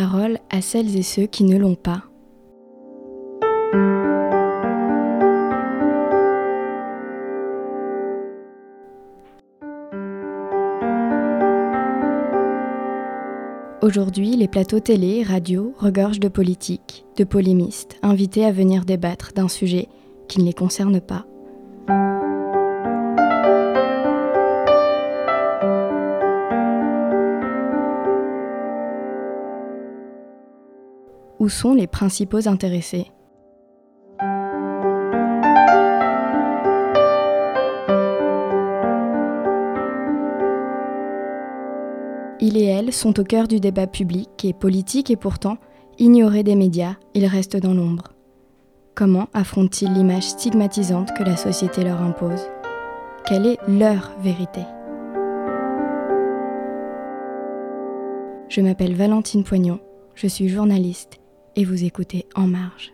Parole à celles et ceux qui ne l'ont pas. Aujourd'hui, les plateaux télé, radio regorgent de politiques, de polémistes, invités à venir débattre d'un sujet qui ne les concerne pas. Sont les principaux intéressés. Il et elle sont au cœur du débat public et politique et pourtant, ignorés des médias, ils restent dans l'ombre. Comment affrontent-ils l'image stigmatisante que la société leur impose? Quelle est leur vérité? Je m'appelle Valentine Poignon, je suis journaliste et vous écoutez En Marge.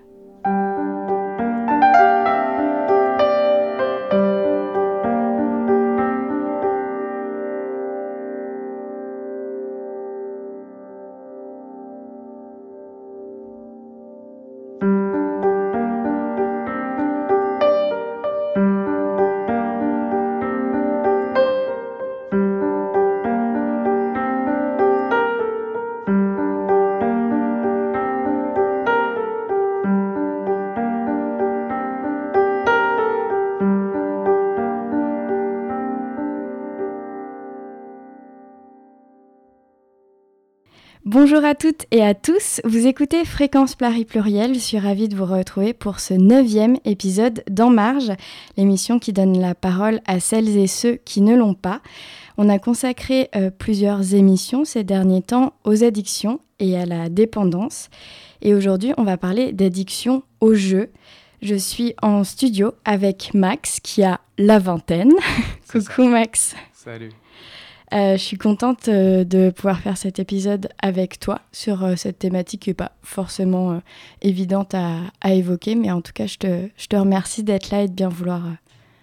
Bonjour à toutes et à tous, vous écoutez Fréquence Pluriel, je suis ravie de vous retrouver pour ce neuvième épisode d'En Marge, l'émission qui donne la parole à celles et ceux qui ne l'ont pas. On a consacré euh, plusieurs émissions ces derniers temps aux addictions et à la dépendance, et aujourd'hui on va parler d'addiction au jeu. Je suis en studio avec Max qui a la vingtaine. Coucou Max. Salut. Euh, je suis contente euh, de pouvoir faire cet épisode avec toi sur euh, cette thématique qui n'est pas forcément évidente à, évoquer, mais en tout cas, je te, je te remercie d'être là et de bien vouloir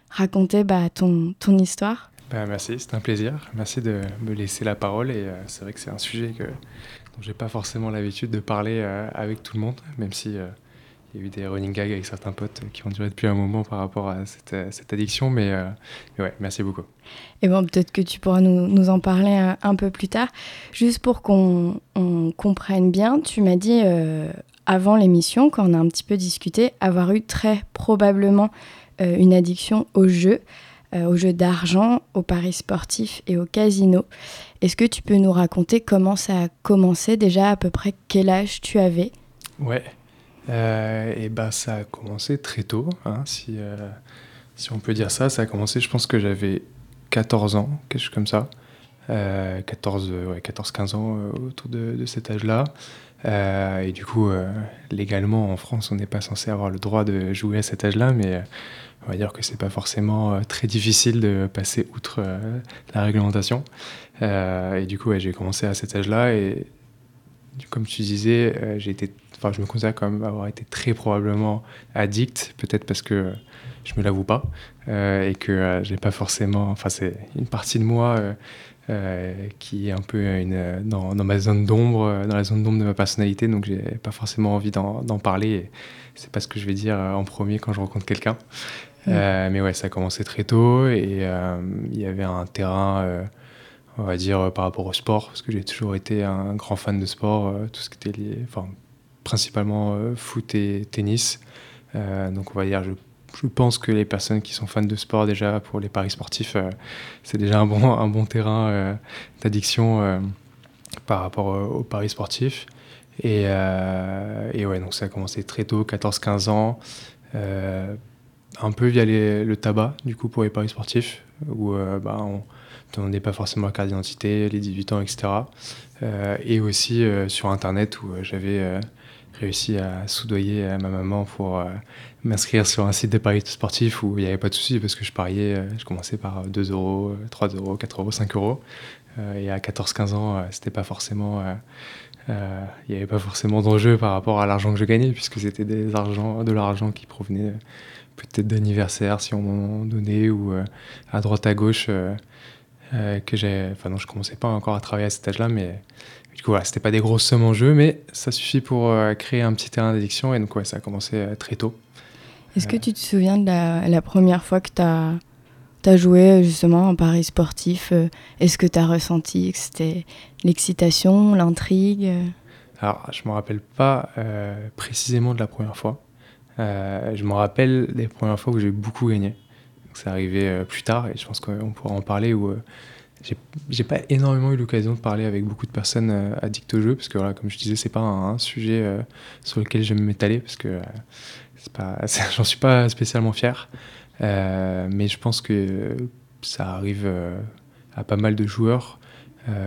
raconter bah, ton, ton histoire. Bah, merci, c'est un plaisir. Merci de me laisser la parole et c'est vrai que c'est un sujet que, dont j'ai pas forcément l'habitude de parler avec tout le monde, même si il y a eu des running gags avec certains potes qui ont duré depuis un moment par rapport à cette, cette addiction, mais, euh, ouais, merci beaucoup. Et bon, peut-être que tu pourras nous, nous en parler un, un, peu plus tard. Juste pour qu'on comprenne bien, tu m'as dit euh, avant l'émission, quand on a un petit peu discuté, avoir eu très probablement euh, une addiction au jeu, au jeu d'argent, aux paris sportifs et au casino. Est-ce que tu peux nous raconter comment ça a commencé déjà, à peu près quel âge tu avais? Ouais, euh, et bah, ça a commencé très tôt, hein, si, euh, si on peut dire ça. Ça a commencé, je pense que j'avais 14 ans, quelque chose comme ça. 14, euh, ouais, 14-15 ans autour de, de cet âge-là. et du coup, légalement, en France, on n'est pas censé avoir le droit de jouer à cet âge-là, mais on va dire que c'est pas forcément très difficile de passer outre la réglementation. et du coup, j'ai commencé à cet âge-là et comme tu disais, j'ai été enfin, je me considère même avoir été très probablement addict, peut-être parce que je me l'avoue pas euh, et que euh, j'ai pas forcément, enfin, c'est une partie de moi euh, qui est un peu une, dans, dans, ma zone d'ombre, dans la zone d'ombre de ma personnalité, donc j'ai pas forcément envie d'en parler. C'est pas ce que je vais dire en premier quand je rencontre quelqu'un. Mmh. mais ouais, ça a commencé très tôt et il y avait un terrain on va dire par rapport au sport, parce que j'ai toujours été un grand fan de sport, tout ce qui était lié, enfin principalement euh, foot et tennis. Euh, donc on va dire, je, je, pense que les personnes qui sont fans de sport déjà pour les paris sportifs, euh, c'est déjà un bon, un bon terrain d'addiction par rapport aux paris sportifs. Et, et, ouais, donc ça a commencé très tôt, 14-15 ans, un peu via le tabac, du coup, pour les paris sportifs, où bah, on ne demandait pas forcément la carte d'identité, les 18 ans, etc. et aussi sur Internet, où j'avais réussi à soudoyer ma maman pour euh, m'inscrire sur un site de paris sportifs où il n'y avait pas de souci parce que je pariais, euh, je commençais par 2 euros, 3 euros, 4 euros, 5 euros. Euh, et à 14-15 ans, c'était pas forcément. il n'y avait pas forcément d'enjeu par rapport à l'argent que je gagnais, puisque c'était des argent, de l'argent qui provenait peut-être d'anniversaire, si on m'en donnait, ou à droite à gauche. que j'ai, enfin non, je commençais pas encore à travailler à cet âge-là, mais du coup, voilà, c'était pas des grosses sommes en jeu, mais ça suffit pour créer un petit terrain d'addiction. Et donc, ouais, ça a commencé très tôt. Est-ce que tu te souviens de la, première fois que tu as, as, joué justement en paris sportif Est-ce que tu as ressenti que c'était l'excitation, l'intrigue? Alors, je me rappelle pas précisément de la première fois. Euh, je me rappelle des premières fois où j'ai beaucoup gagné. C'est arrivé euh, plus tard et je pense qu'on pourra en parler où euh, j'ai pas énormément eu l'occasion de parler avec beaucoup de personnes addictes au jeu parce que voilà, comme je disais, c'est pas un, sujet sur lequel j'aime m'étaler parce que j'en suis pas spécialement fier. mais je pense que ça arrive à pas mal de joueurs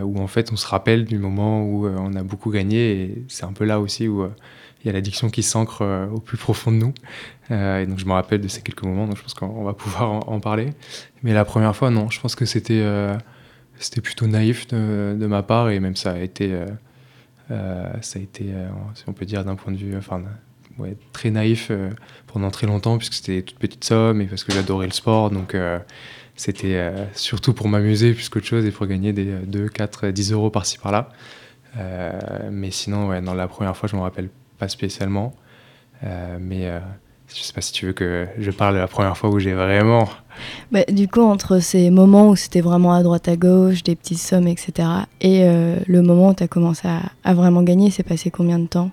où en fait on se rappelle du moment où on a beaucoup gagné et c'est un peu là aussi où il y a l'addiction qui s'ancre euh, au plus profond de nous. Euh, et donc je me rappelle de ces quelques moments, donc je pense qu'on va pouvoir en, parler. Mais la première fois, non, je pense que c'était euh, c'était plutôt naïf de, ma part et même ça a été, ça a été si on peut dire d'un point de vue, enfin, ouais, très naïf pendant très longtemps puisque c'était toute petite somme et parce que j'adorais le sport. Donc c'était surtout pour m'amuser plus qu'autre chose et pour gagner des 2, 4, 10 euros par-ci par-là. mais sinon, ouais, dans la première fois, je me rappelle pas spécialement. Euh, mais euh, je sais pas si tu veux que je parle de la première fois où j'ai vraiment. Bah, du coup, entre ces moments où c'était vraiment à droite à gauche, des petites sommes, etc., et euh, le moment où tu as commencé à, vraiment gagner, c'est passé combien de temps?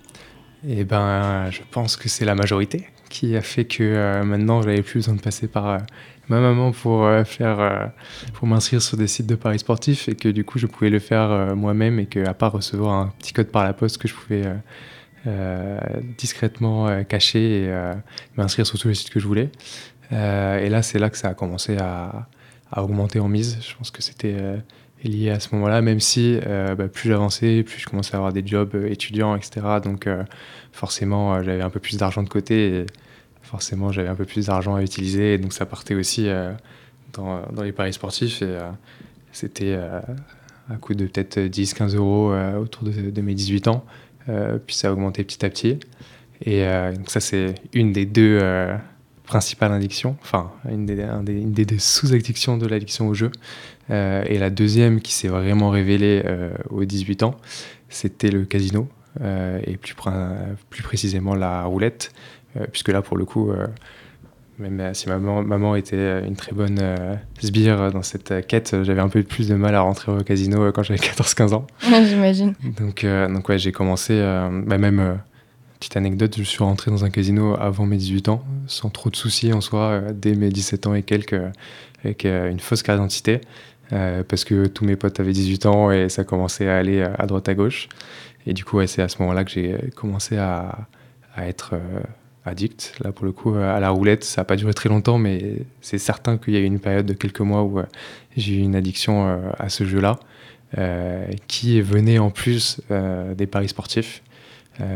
Eh ben, je pense que c'est la majorité qui a fait que maintenant, j'avais plus besoin de passer par ma maman pour faire, pour m'inscrire sur des sites de paris sportifs et que du coup, je pouvais le faire moi-même et que à part recevoir un petit code par la poste que je pouvais euh, discrètement euh, caché et euh, m'inscrire sur tous les sites que je voulais. et là, c'est là que ça a commencé à, augmenter en mise. Je pense que c'était lié à ce moment-là, même si bah, plus j'avançais, plus je commençais à avoir des jobs étudiants, etc. Donc forcément, j'avais un peu plus d'argent de côté et forcément, j'avais un peu plus d'argent à utiliser. Donc ça partait aussi dans, les paris sportifs c'était à coût de peut-être 10-15 euros autour de, mes 18 ans. Euh, puis ça a augmenté petit à petit. Et euh, donc ça, c'est une des deux euh, principales addictions, enfin une des, des, sous-addictions de l'addiction au jeu. et la deuxième qui s'est vraiment révélée aux 18 ans, c'était le casino, et plus précisément la roulette, puisque là, pour le coup, même si maman, maman était une très bonne sbire dans cette quête, j'avais un peu plus de mal à rentrer au casino quand j'avais 14-15 ans. J'imagine. Donc, donc ouais, j'ai commencé, bah même, petite anecdote, je suis rentré dans un casino avant mes 18 ans, sans trop de soucis en soi, dès mes 17 ans et quelques, avec une fausse carte d'identité, parce que tous mes potes avaient 18 ans et ça commençait à aller à droite à gauche. Et du coup, ouais, c'est à ce moment-là que j'ai commencé à, à être addict. Là, pour le coup, à la roulette, ça n'a pas duré très longtemps, mais c'est certain qu'il y a eu une période de quelques mois où euh, j'ai eu une addiction euh, à ce jeu-là, euh, qui venait en plus des paris sportifs.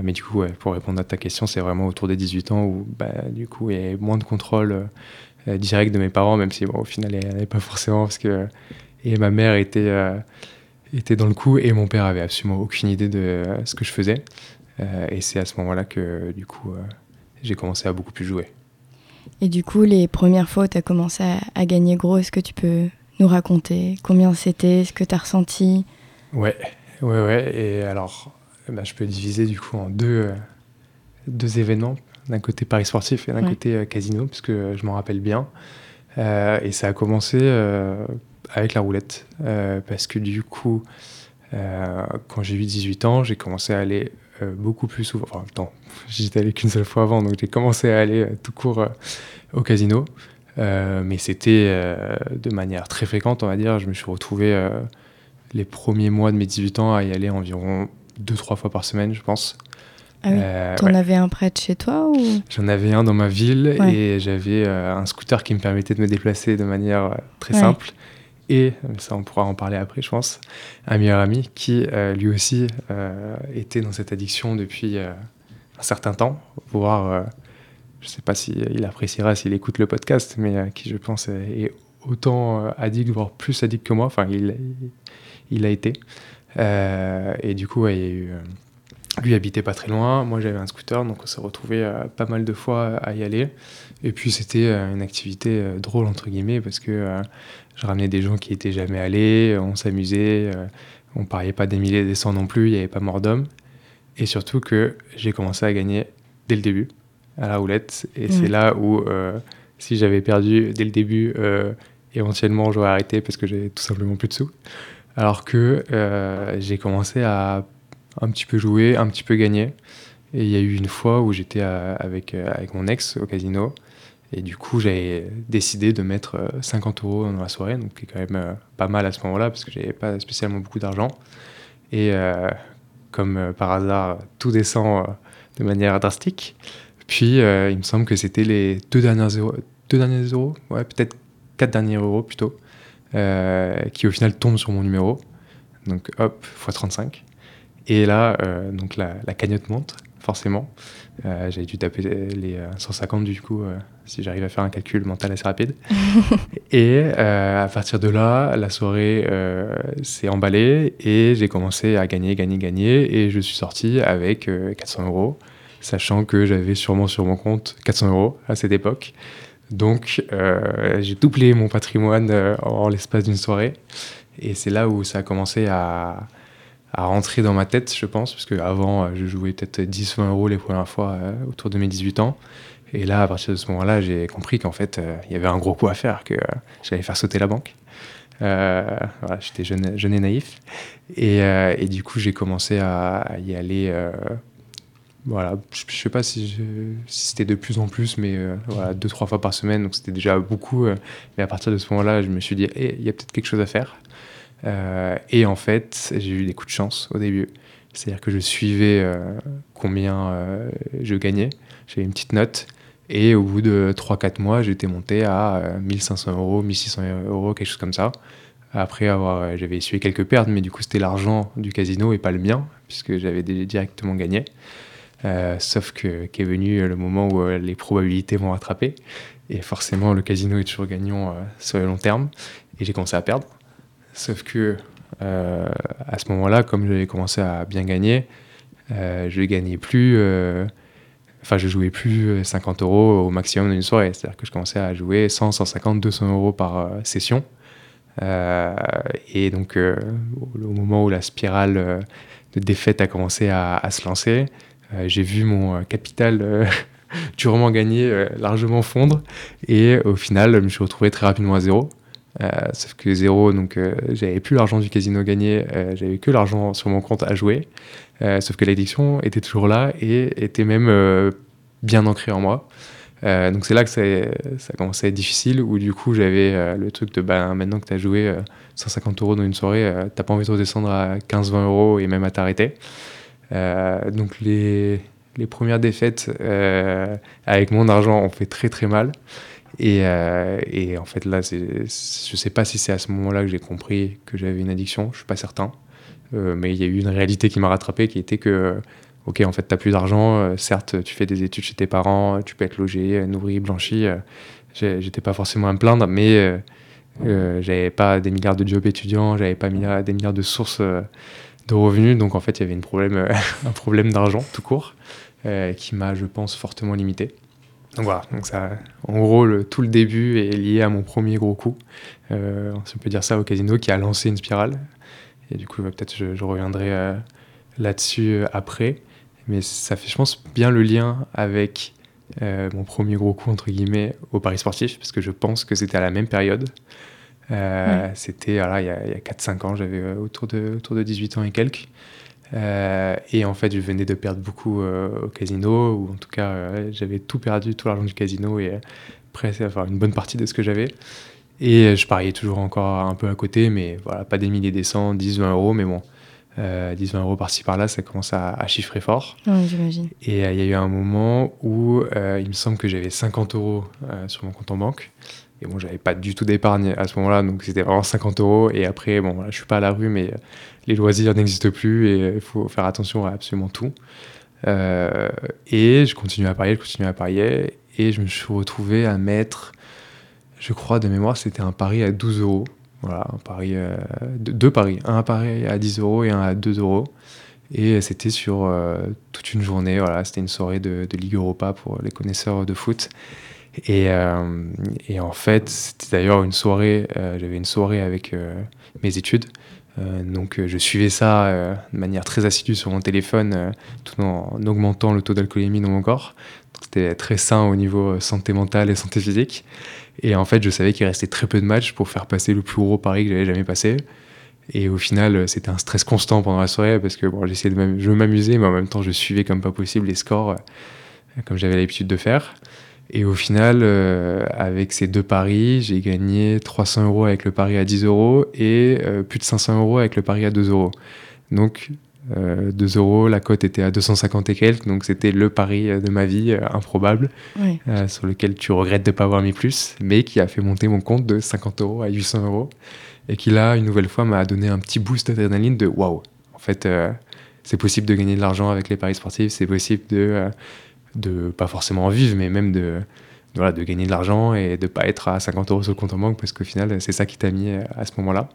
mais du coup, pour répondre à ta question, c'est vraiment autour des 18 ans où, bah, du coup, il y avait moins de contrôle direct de mes parents, même si, au final, il n'y avait pas forcément, parce que et ma mère était, était dans le coup, et mon père avait absolument aucune idée de ce que je faisais. et c'est à ce moment-là que, du coup, j'ai commencé à beaucoup plus jouer. Et du coup, les premières fois où tu as commencé à, gagner gros, est-ce que tu peux nous raconter combien c'était, ce que tu as ressenti? Ouais, ouais, ouais. Et alors, bah, je peux diviser du coup en deux, euh, deux événements. D'un côté Paris sportif et d'un côté euh, casino, puisque je m'en rappelle bien. Euh, et ça a commencé avec la roulette. parce que du coup, quand j'ai eu 18 ans, j'ai commencé à aller euh, beaucoup plus souvent. Enfin, temps, j'étais allé qu'une seule fois avant, donc j'ai commencé à aller euh, tout court euh, au casino. mais c'était de manière très fréquente, on va dire. Je me suis retrouvé les premiers mois de mes 18 ans à y aller environ 2-3 fois par semaine, je pense. Ah oui. T'en avais un près de chez toi ou... J'en avais un dans ma ville et j'avais un scooter qui me permettait de me déplacer de manière très simple et, ça on pourra en parler après je pense, un meilleur ami qui euh, lui aussi euh, était dans cette addiction depuis euh, un certain temps, voire je ne sais pas s'il il appréciera s'il écoute le podcast, mais qui je pense est autant addict, voire plus addict que moi, enfin il, il a été. et du coup, lui habitait pas très loin, moi j'avais un scooter, donc on s'est retrouvé pas mal de fois à y aller. Et puis c'était une activité drôle, entre guillemets, parce que je ramenais des gens qui étaient jamais allés, on s'amusait, on pariait pas des milliers et des cents non plus, il n'y avait pas mort d'homme. Et surtout que j'ai commencé à gagner dès le début à la roulette. Et c'est là où, si j'avais perdu dès le début, éventuellement j'aurais arrêté parce que j'avais tout simplement plus de sous. Alors que j'ai commencé à un petit peu jouer, un petit peu gagner. Et il y a eu une fois où j'étais avec, avec mon ex au casino. Et du coup, j'avais décidé de mettre 50 euros dans la soirée, donc qui est quand même pas mal à ce moment-là, parce que j'avais pas spécialement beaucoup d'argent. Et comme par hasard, tout descend de manière drastique. Puis, il me semble que c'était les deux derniers euros, deux derniers euros, ouais, peut-être quatre derniers euros plutôt, qui au final tombent sur mon numéro. Donc, hop, x 35. Et là, euh, donc la, cagnotte monte, forcément. Euh, J'avais dû taper les 150 euh, du coup, euh, si j'arrive à faire un calcul mental assez rapide. et à partir de là, la soirée s'est emballée et j'ai commencé à gagner, gagner, gagner. Et je suis sorti avec 400 euros, sachant que j'avais sûrement sur mon compte 400 euros à cette époque. Donc j'ai doublé mon patrimoine en l'espace d'une soirée. Et c'est là où ça a commencé à, à rentrer dans ma tête, je pense, parce qu'avant, euh, je jouais peut-être 10-20 euros les premières fois euh, autour de mes 18 ans. Et là, à partir de ce moment-là, j'ai compris qu'en fait, euh, il y avait un gros coup à faire, que j'allais faire sauter la banque. voilà, j'étais jeune, jeune, et naïf. Et, du coup, j'ai commencé à, y aller. voilà, je, ne sais pas si, c'était de plus en plus, mais deux, trois fois par semaine, donc c'était déjà beaucoup. mais à partir de ce moment-là, je me suis dit, eh, il y a peut-être quelque chose à faire. Euh, et en fait, j'ai eu des coups de chance au début. C'est-à-dire que je suivais euh, combien euh, je gagnais. J'avais une petite note. Et au bout de 3-4 mois, j'étais monté à 1500 euros, 1600 euros, quelque chose comme ça. Après avoir, j'avais essuyé quelques pertes, mais du coup, c'était l'argent du casino et pas le mien, puisque j'avais directement gagné. sauf que qu'est venu le moment où les probabilités m'ont rattrapé. Et forcément, le casino est toujours gagnant sur le long terme. Et j'ai commencé à perdre. Sauf que euh, à ce moment-là, comme j'avais commencé à bien gagner, euh, je gagnais plus. Euh, enfin, je jouais plus 50 euros au maximum d'une soirée. C'est-à-dire que je commençais à jouer 100, 150, 200 euros par session. et donc, au moment où la spirale de défaite a commencé à, se lancer, j'ai vu mon capital durement gagné largement fondre. Et au final, je me suis retrouvé très rapidement à zéro. Euh, sauf que zéro, donc euh, j'avais plus l'argent du casino gagné, euh, j'avais que l'argent sur mon compte à jouer. Sauf que l'addiction était toujours là et était même bien ancrée en moi. donc c'est là que ça, ça a commencé à être difficile, où du coup j'avais le truc de bah, maintenant que tu as joué 150 euros dans une soirée, t'as pas envie de redescendre à 15-20 euros et même à t'arrêter. donc les, les, premières défaites avec mon argent ont fait très très mal. Euh, et, en fait, là, je sais pas si c'est à ce moment-là que j'ai compris que j'avais une addiction, je suis pas certain. Euh, mais il y a eu une réalité qui m'a rattrapé qui était que, ok, en fait, tu n'as plus d'argent, euh, certes, tu fais des études chez tes parents, tu peux être logé, nourri, blanchi. J'étais pas forcément à me plaindre, mais j'avais pas des milliards de jobs étudiants, j'avais pas des milliards de sources de revenus. Donc, en fait, il y avait une problème, un problème d'argent tout court qui m'a, je pense, fortement limité. Donc voilà, donc ça, en gros, tout le début est lié à mon premier gros coup, euh, si on peut dire ça, au casino, qui a lancé une spirale. Et du coup, peut-être je, je, reviendrai euh, là-dessus euh, après. Mais ça fait, je pense, bien le lien avec euh, mon premier gros coup, entre guillemets, au Paris sportif, parce que je pense que c'était à la même période. C'était, voilà, il y a, a 4-5 ans, j'avais autour, de, autour de 18 ans et quelques. Et en fait, je venais de perdre beaucoup au casino, ou en tout cas, j'avais tout perdu, tout l'argent du casino, et presque enfin, une bonne partie de ce que j'avais. Et je pariais toujours encore un peu à côté, mais voilà, pas des milliers, des cents, 10, 20 euros, mais bon, 10, 20 euros par-ci par-là, ça commence à, chiffrer fort. j'imagine. Et il y a eu un moment où il me semble que j'avais 50 euros sur mon compte en banque. Et bon, j'avais pas du tout d'épargne à ce moment-là, donc c'était vraiment 50 euros. Et après, bon, voilà, je suis pas à la rue, mais les loisirs n'existent plus et il faut faire attention à absolument tout. Euh, et je continue à parier, je continue à parier, et je me suis retrouvé à mettre, je crois de mémoire, c'était un pari à 12 euros. Voilà, un pari, euh, deux paris, un pari à 10 euros et un à 2 euros. Et c'était sur euh, toute une journée, voilà, c'était une soirée de, Ligue Europa pour les connaisseurs de foot. Et, et en fait, c'était d'ailleurs une soirée, j'avais une soirée avec mes études. donc je suivais ça de manière très assidue sur mon téléphone tout en augmentant le taux d'alcoolémie dans mon corps. C'était très sain au niveau santé mentale et santé physique. Et en fait, je savais qu'il restait très peu de matchs pour faire passer le plus gros pari que j'avais jamais passé. Et au final, c'était un stress constant pendant la soirée parce que bon, j'essayais de je m'amuser, mais en même temps, je suivais comme pas possible les scores, euh, comme j'avais l'habitude de faire. Et au final, euh, avec ces deux paris, j'ai gagné 300 euros avec le pari à 10 euros et euh, plus de 500 euros avec le pari à 2 euros. Donc, 2 euros, la cote était à 250 et quelques, donc c'était le pari de ma vie, improbable, sur lequel tu regrettes de ne pas avoir mis plus, mais qui a fait monter mon compte de 50 euros à 800 euros et qui là, une nouvelle fois, m'a donné un petit boost d'adrénaline de waouh, en fait, euh, c'est possible de gagner de l'argent avec les paris sportifs, c'est possible de, euh, de pas forcément en vivre, mais même de, voilà, de gagner de l'argent et de pas être à 50 euros sur le compte en banque parce qu'au final, c'est ça qui t'a mis euh, à ce moment-là.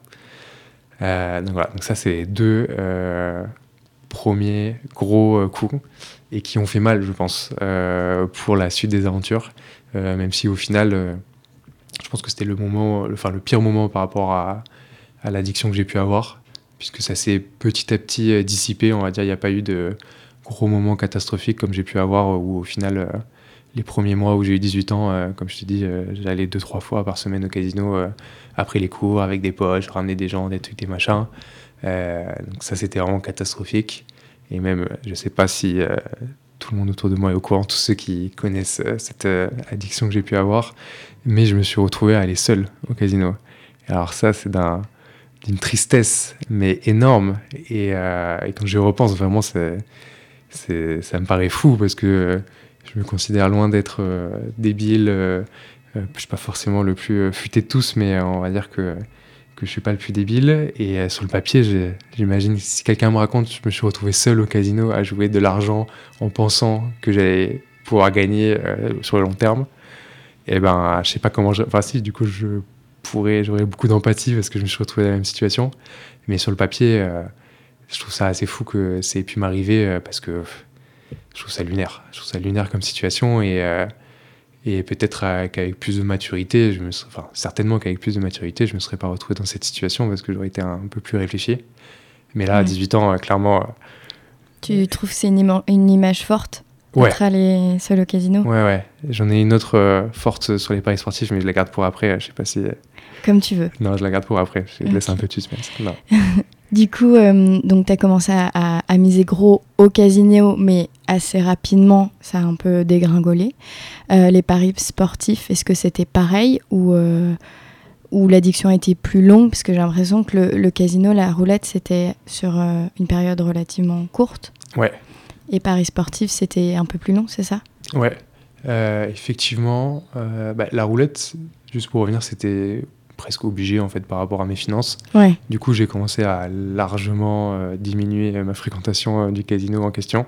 Donc voilà, donc ça, c'est deux premiers gros coups et qui ont fait mal, je pense, pour la suite des aventures, même si au final je pense que c'était le moment, enfin le pire moment par rapport à, à l'addiction que j'ai pu avoir, puisque ça s'est petit à petit euh, dissipé. On va dire, il n'y a pas eu de gros moments catastrophiques comme j'ai pu avoir, où au final, euh, les premiers mois où j'ai eu 18 ans, euh, comme je te dis, j'allais deux trois fois par semaine au casino après les cours avec des potes, je ramenais des gens, des trucs, des machins. donc ça, c'était vraiment catastrophique. Et même, je sais pas si tout le monde autour de moi est au courant, tous ceux qui connaissent cette addiction que j'ai pu avoir mais je me suis retrouvé à aller seul au casino. Alors ça, c'est d'une tristesse, mais énorme. Euh, et, quand j'y repense, vraiment, ça me paraît fou parce que je me considère loin d'être euh, débile. Euh, je suis pas forcément le plus futé de tous, mais on va dire que que je suis pas le plus débile. Et sur le papier, j'imagine si quelqu'un me raconte, je me suis retrouvé seul au casino à jouer de l'argent en pensant que j'allais pouvoir gagner sur le long terme et eh ben je sais pas comment enfin si du coup je pourrais j'aurais beaucoup d'empathie parce que je me suis retrouvé dans la même situation mais sur le papier euh, je trouve ça assez fou que ça ait pu m'arriver euh, parce que je trouve ça lunaire je trouve ça lunaire comme situation et euh, et peut-être qu'avec plus de maturité je me enfin certainement qu'avec plus de maturité je me serais pas retrouvé dans cette situation parce que j'aurais été un peu plus réfléchi mais là à 18 ans clairement tu trouves c'est une, une image forte Ouais. Être allé seul au casino? Ouais, ouais. J'en ai une autre euh, forte sur les paris sportifs, mais je la garde pour après. Je sais pas si. Euh, Comme tu veux. Non, je la garde pour après. Je laisse un peu de suspense. Non. du coup, euh, donc tu as commencé à, à, miser gros au casino, mais assez rapidement, ça a un peu dégringolé. les paris sportifs, est-ce que c'était pareil ou, ou l'addiction a été plus longue? Parce que j'ai l'impression que le, le, casino, la roulette, c'était sur une période relativement courte. Ouais. Et Paris sportif, c'était un peu plus long, c'est ça? Ouais, euh, effectivement. Euh, bah, la roulette, juste pour revenir, c'était presque obligé en fait par rapport à mes finances. Ouais. Du coup, j'ai commencé à largement euh, diminuer ma fréquentation du casino en question.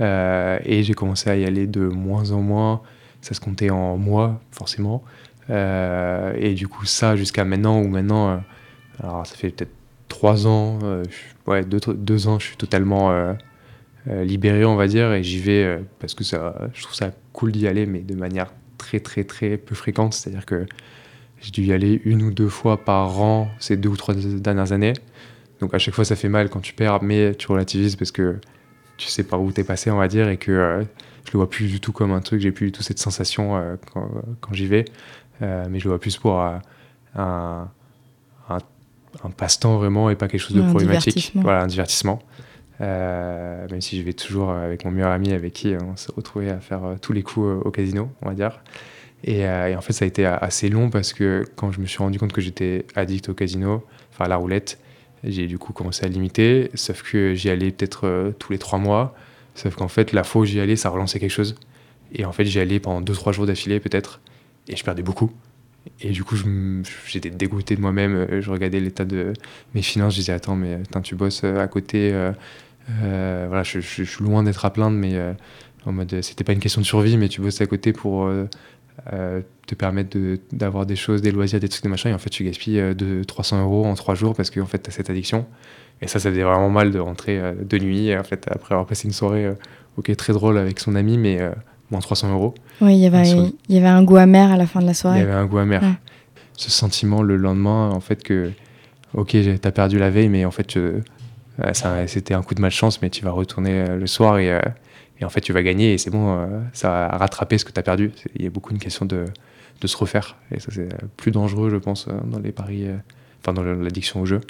et j'ai commencé à y aller de moins en moins. Ça se comptait en mois, forcément. et du coup, ça jusqu'à maintenant, ou maintenant, alors ça fait peut-être trois ans, ouais, deux, deux, ans, je suis totalement euh, libéré, on va dire, et j'y vais euh, parce que ça, je trouve ça cool d'y aller, mais de manière très, très, très peu fréquente. C'est-à-dire que j'ai dû y aller une ou deux fois par an ces deux ou trois dernières années. Donc à chaque fois, ça fait mal quand tu perds, mais tu relativises parce que tu sais par où t'es passé, on va dire, et que euh, je le vois plus du tout comme un truc, j'ai plus du tout cette sensation quand, quand j'y vais, mais je le vois plus pour un, un, passe-temps vraiment et pas quelque chose de problématique. Voilà, un divertissement. Euh, même si je vais toujours avec mon meilleur ami avec qui on s'est retrouvé à faire euh, tous les coups euh, au casino, on va dire. Et, en fait, ça a été assez long parce que quand je me suis rendu compte que j'étais addict au casino, enfin à la roulette, j'ai du coup commencé à limiter. Sauf que j'y allais peut-être tous les trois mois. Sauf qu'en fait, la fois où j'y allais, ça relançait quelque chose. Et en fait, j'y allais pendant deux, trois jours d'affilée peut-être. Et je perdais beaucoup. Et du coup, j'étais dégoûté de moi-même. Je regardais l'état de mes finances. Je disais, attends, mais tu bosses à côté. Euh, voilà, je, suis loin d'être à plaindre, mais euh, en mode, c'était pas une question de survie, mais tu bosses à côté pour euh, te permettre d'avoir des choses, des loisirs, des trucs, des machins, et en fait, tu gaspilles de 300 euros en 3 jours parce que en fait, tu as cette addiction. Et ça, ça faisait vraiment mal de rentrer de nuit, en fait, après avoir passé une soirée, ok, très drôle avec son ami, mais moins 300 euros. Oui, il y, avait, il y avait un goût amer à la fin de la soirée. Il y avait un goût amer. Ce sentiment le lendemain, en fait, que, ok, t'as perdu la veille, mais en fait, c'était un coup de malchance, mais tu vas retourner le soir et, et, en fait, tu vas gagner et c'est bon, ça a rattrapé ce que tu as perdu. Il y a beaucoup une question de, de se refaire. Et ça, c'est plus dangereux, je pense, dans les paris, enfin, dans l'addiction au jeu.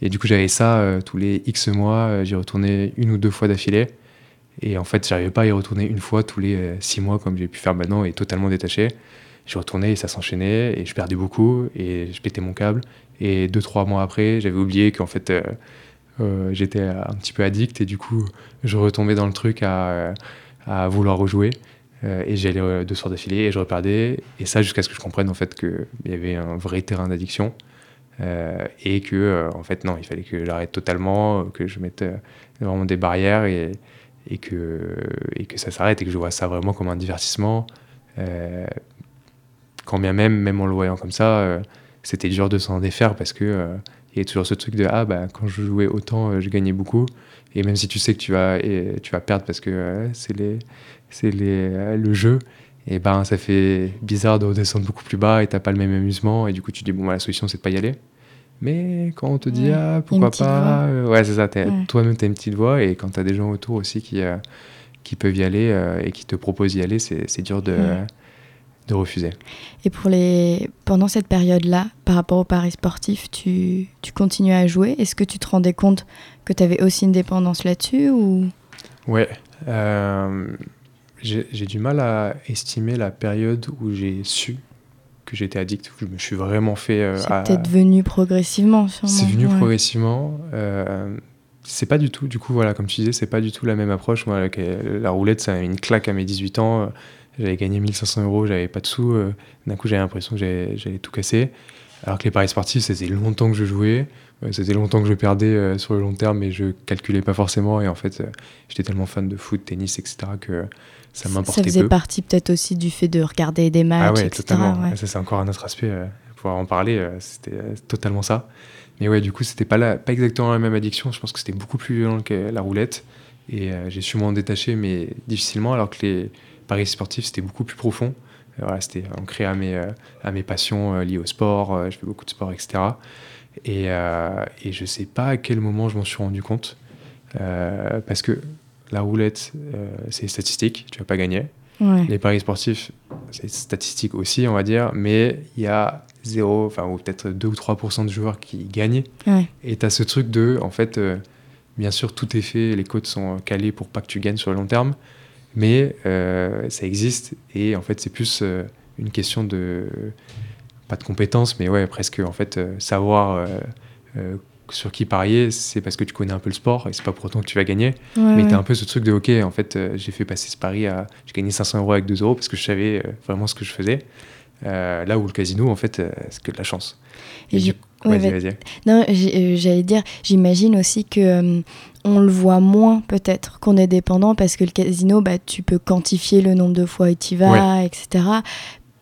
Et du coup, j'avais ça euh, tous les X mois. Euh, j'y retournais une ou deux fois d'affilée. Et en fait, j'arrivais pas à y retourner une fois tous les euh, six mois comme j'ai pu faire maintenant et totalement détaché. Je retournais et ça s'enchaînait et je perdais beaucoup et je pétais mon câble. Et deux, trois mois après, j'avais oublié qu'en fait, j'étais un petit peu addict et du coup, je retombais dans le truc à, vouloir rejouer. et j'allais deux soirs d'affilée et je reperdais. Et ça, jusqu'à ce que je comprenne en fait qu'il y avait un vrai terrain d'addiction. Euh, et que euh, en fait non il fallait que j'arrête totalement que je mette euh, vraiment des barrières et que et que ça s'arrête et que je vois ça vraiment comme un divertissement quand bien même même en le voyant comme ça c'était dur de s'en défaire parce que a toujours ce truc de ah bah quand je jouais autant je gagnais beaucoup. Et même si tu sais que tu vas et tu vas perdre parce que c'est les c'est les le jeu et ben ça fait bizarre de redescendre beaucoup plus bas et t'as pas le même amusement. Et du coup tu dis bon bah, la solution c'est de pas y aller. Mais quand on te dit ah pourquoi pas euh, ouais c'est ça toi-même t'as une petite voix. Et quand t'as des gens autour aussi qui euh, qui peuvent y aller euh, et qui te proposent d'y aller c'est dur de de refuser et pour les pendant cette période là par rapport au paris sportif tu tu continues à jouer est-ce que tu te rendais compte que tu avais aussi une dépendance là-dessus ou? Ouais j'ai du mal à estimer la période où j'ai su que j'étais addict, où je me suis vraiment fait. Euh, c'est peut-être venu progressivement, sûrement. C'est venu progressivement. Euh, c'est pas du tout, du coup, voilà, comme tu disais, c'est pas du tout la même approche. Moi, la roulette, ça a une claque à mes 18 ans. J'avais gagné 1500 euros, j'avais pas de sous. Euh, d'un coup, j'avais l'impression que j'allais tout casser. Alors que les paris sportifs, ça faisait longtemps que je jouais. Ça faisait longtemps que je perdais sur le long terme, mais je calculais pas forcément. Et en fait, j'étais tellement fan de foot, tennis, etc., que ça m'importait Ça faisait partie peut-être aussi du fait de regarder des matchs, ah ouais, Totalement. Ça, c'est encore un autre aspect. Euh, pouvoir en parler, euh, c'était euh, totalement ça. Mais ouais, du coup, c'était pas, pas exactement la même addiction. Je pense que c'était beaucoup plus violent que la roulette. Et j'ai su m'en détacher, mais difficilement, alors que les paris sportifs, c'était beaucoup plus profond. Voilà, c'était ancré à mes, à mes passions liées au sport. je fais beaucoup de sport, etc. Et, et je sais pas à quel moment je m'en suis rendu compte. parce que la roulette, euh, c'est statistique, tu vas pas gagner. Les paris sportifs, c'est statistique aussi, on va dire, mais il y a 0, enfin, ou peut-être 2 ou 3% de joueurs qui gagnent. Et tu as ce truc de, en fait, euh, bien sûr, tout est fait, les codes sont calés pour pas que tu gagnes sur le long terme, mais euh, ça existe et en fait, c'est plus une question de, pas de compétences, mais ouais, presque, en fait, savoir sur qui parier, c'est parce que tu connais un peu le sport et c'est pas pour autant que tu vas gagner. mais tu as un peu ce truc de ok, en fait, euh, j'ai fait passer ce pari à. J'ai gagné 500 euros avec 2 euros parce que je savais euh, vraiment ce que je faisais. Euh, là où le casino, en fait, c'est que de la chance. Vas-y, vas-y. Non, j'allais dire, j'imagine aussi que. on le voit moins peut-être qu'on est dépendant parce que le casino, bah, tu peux quantifier le nombre de fois où tu y vas, etc.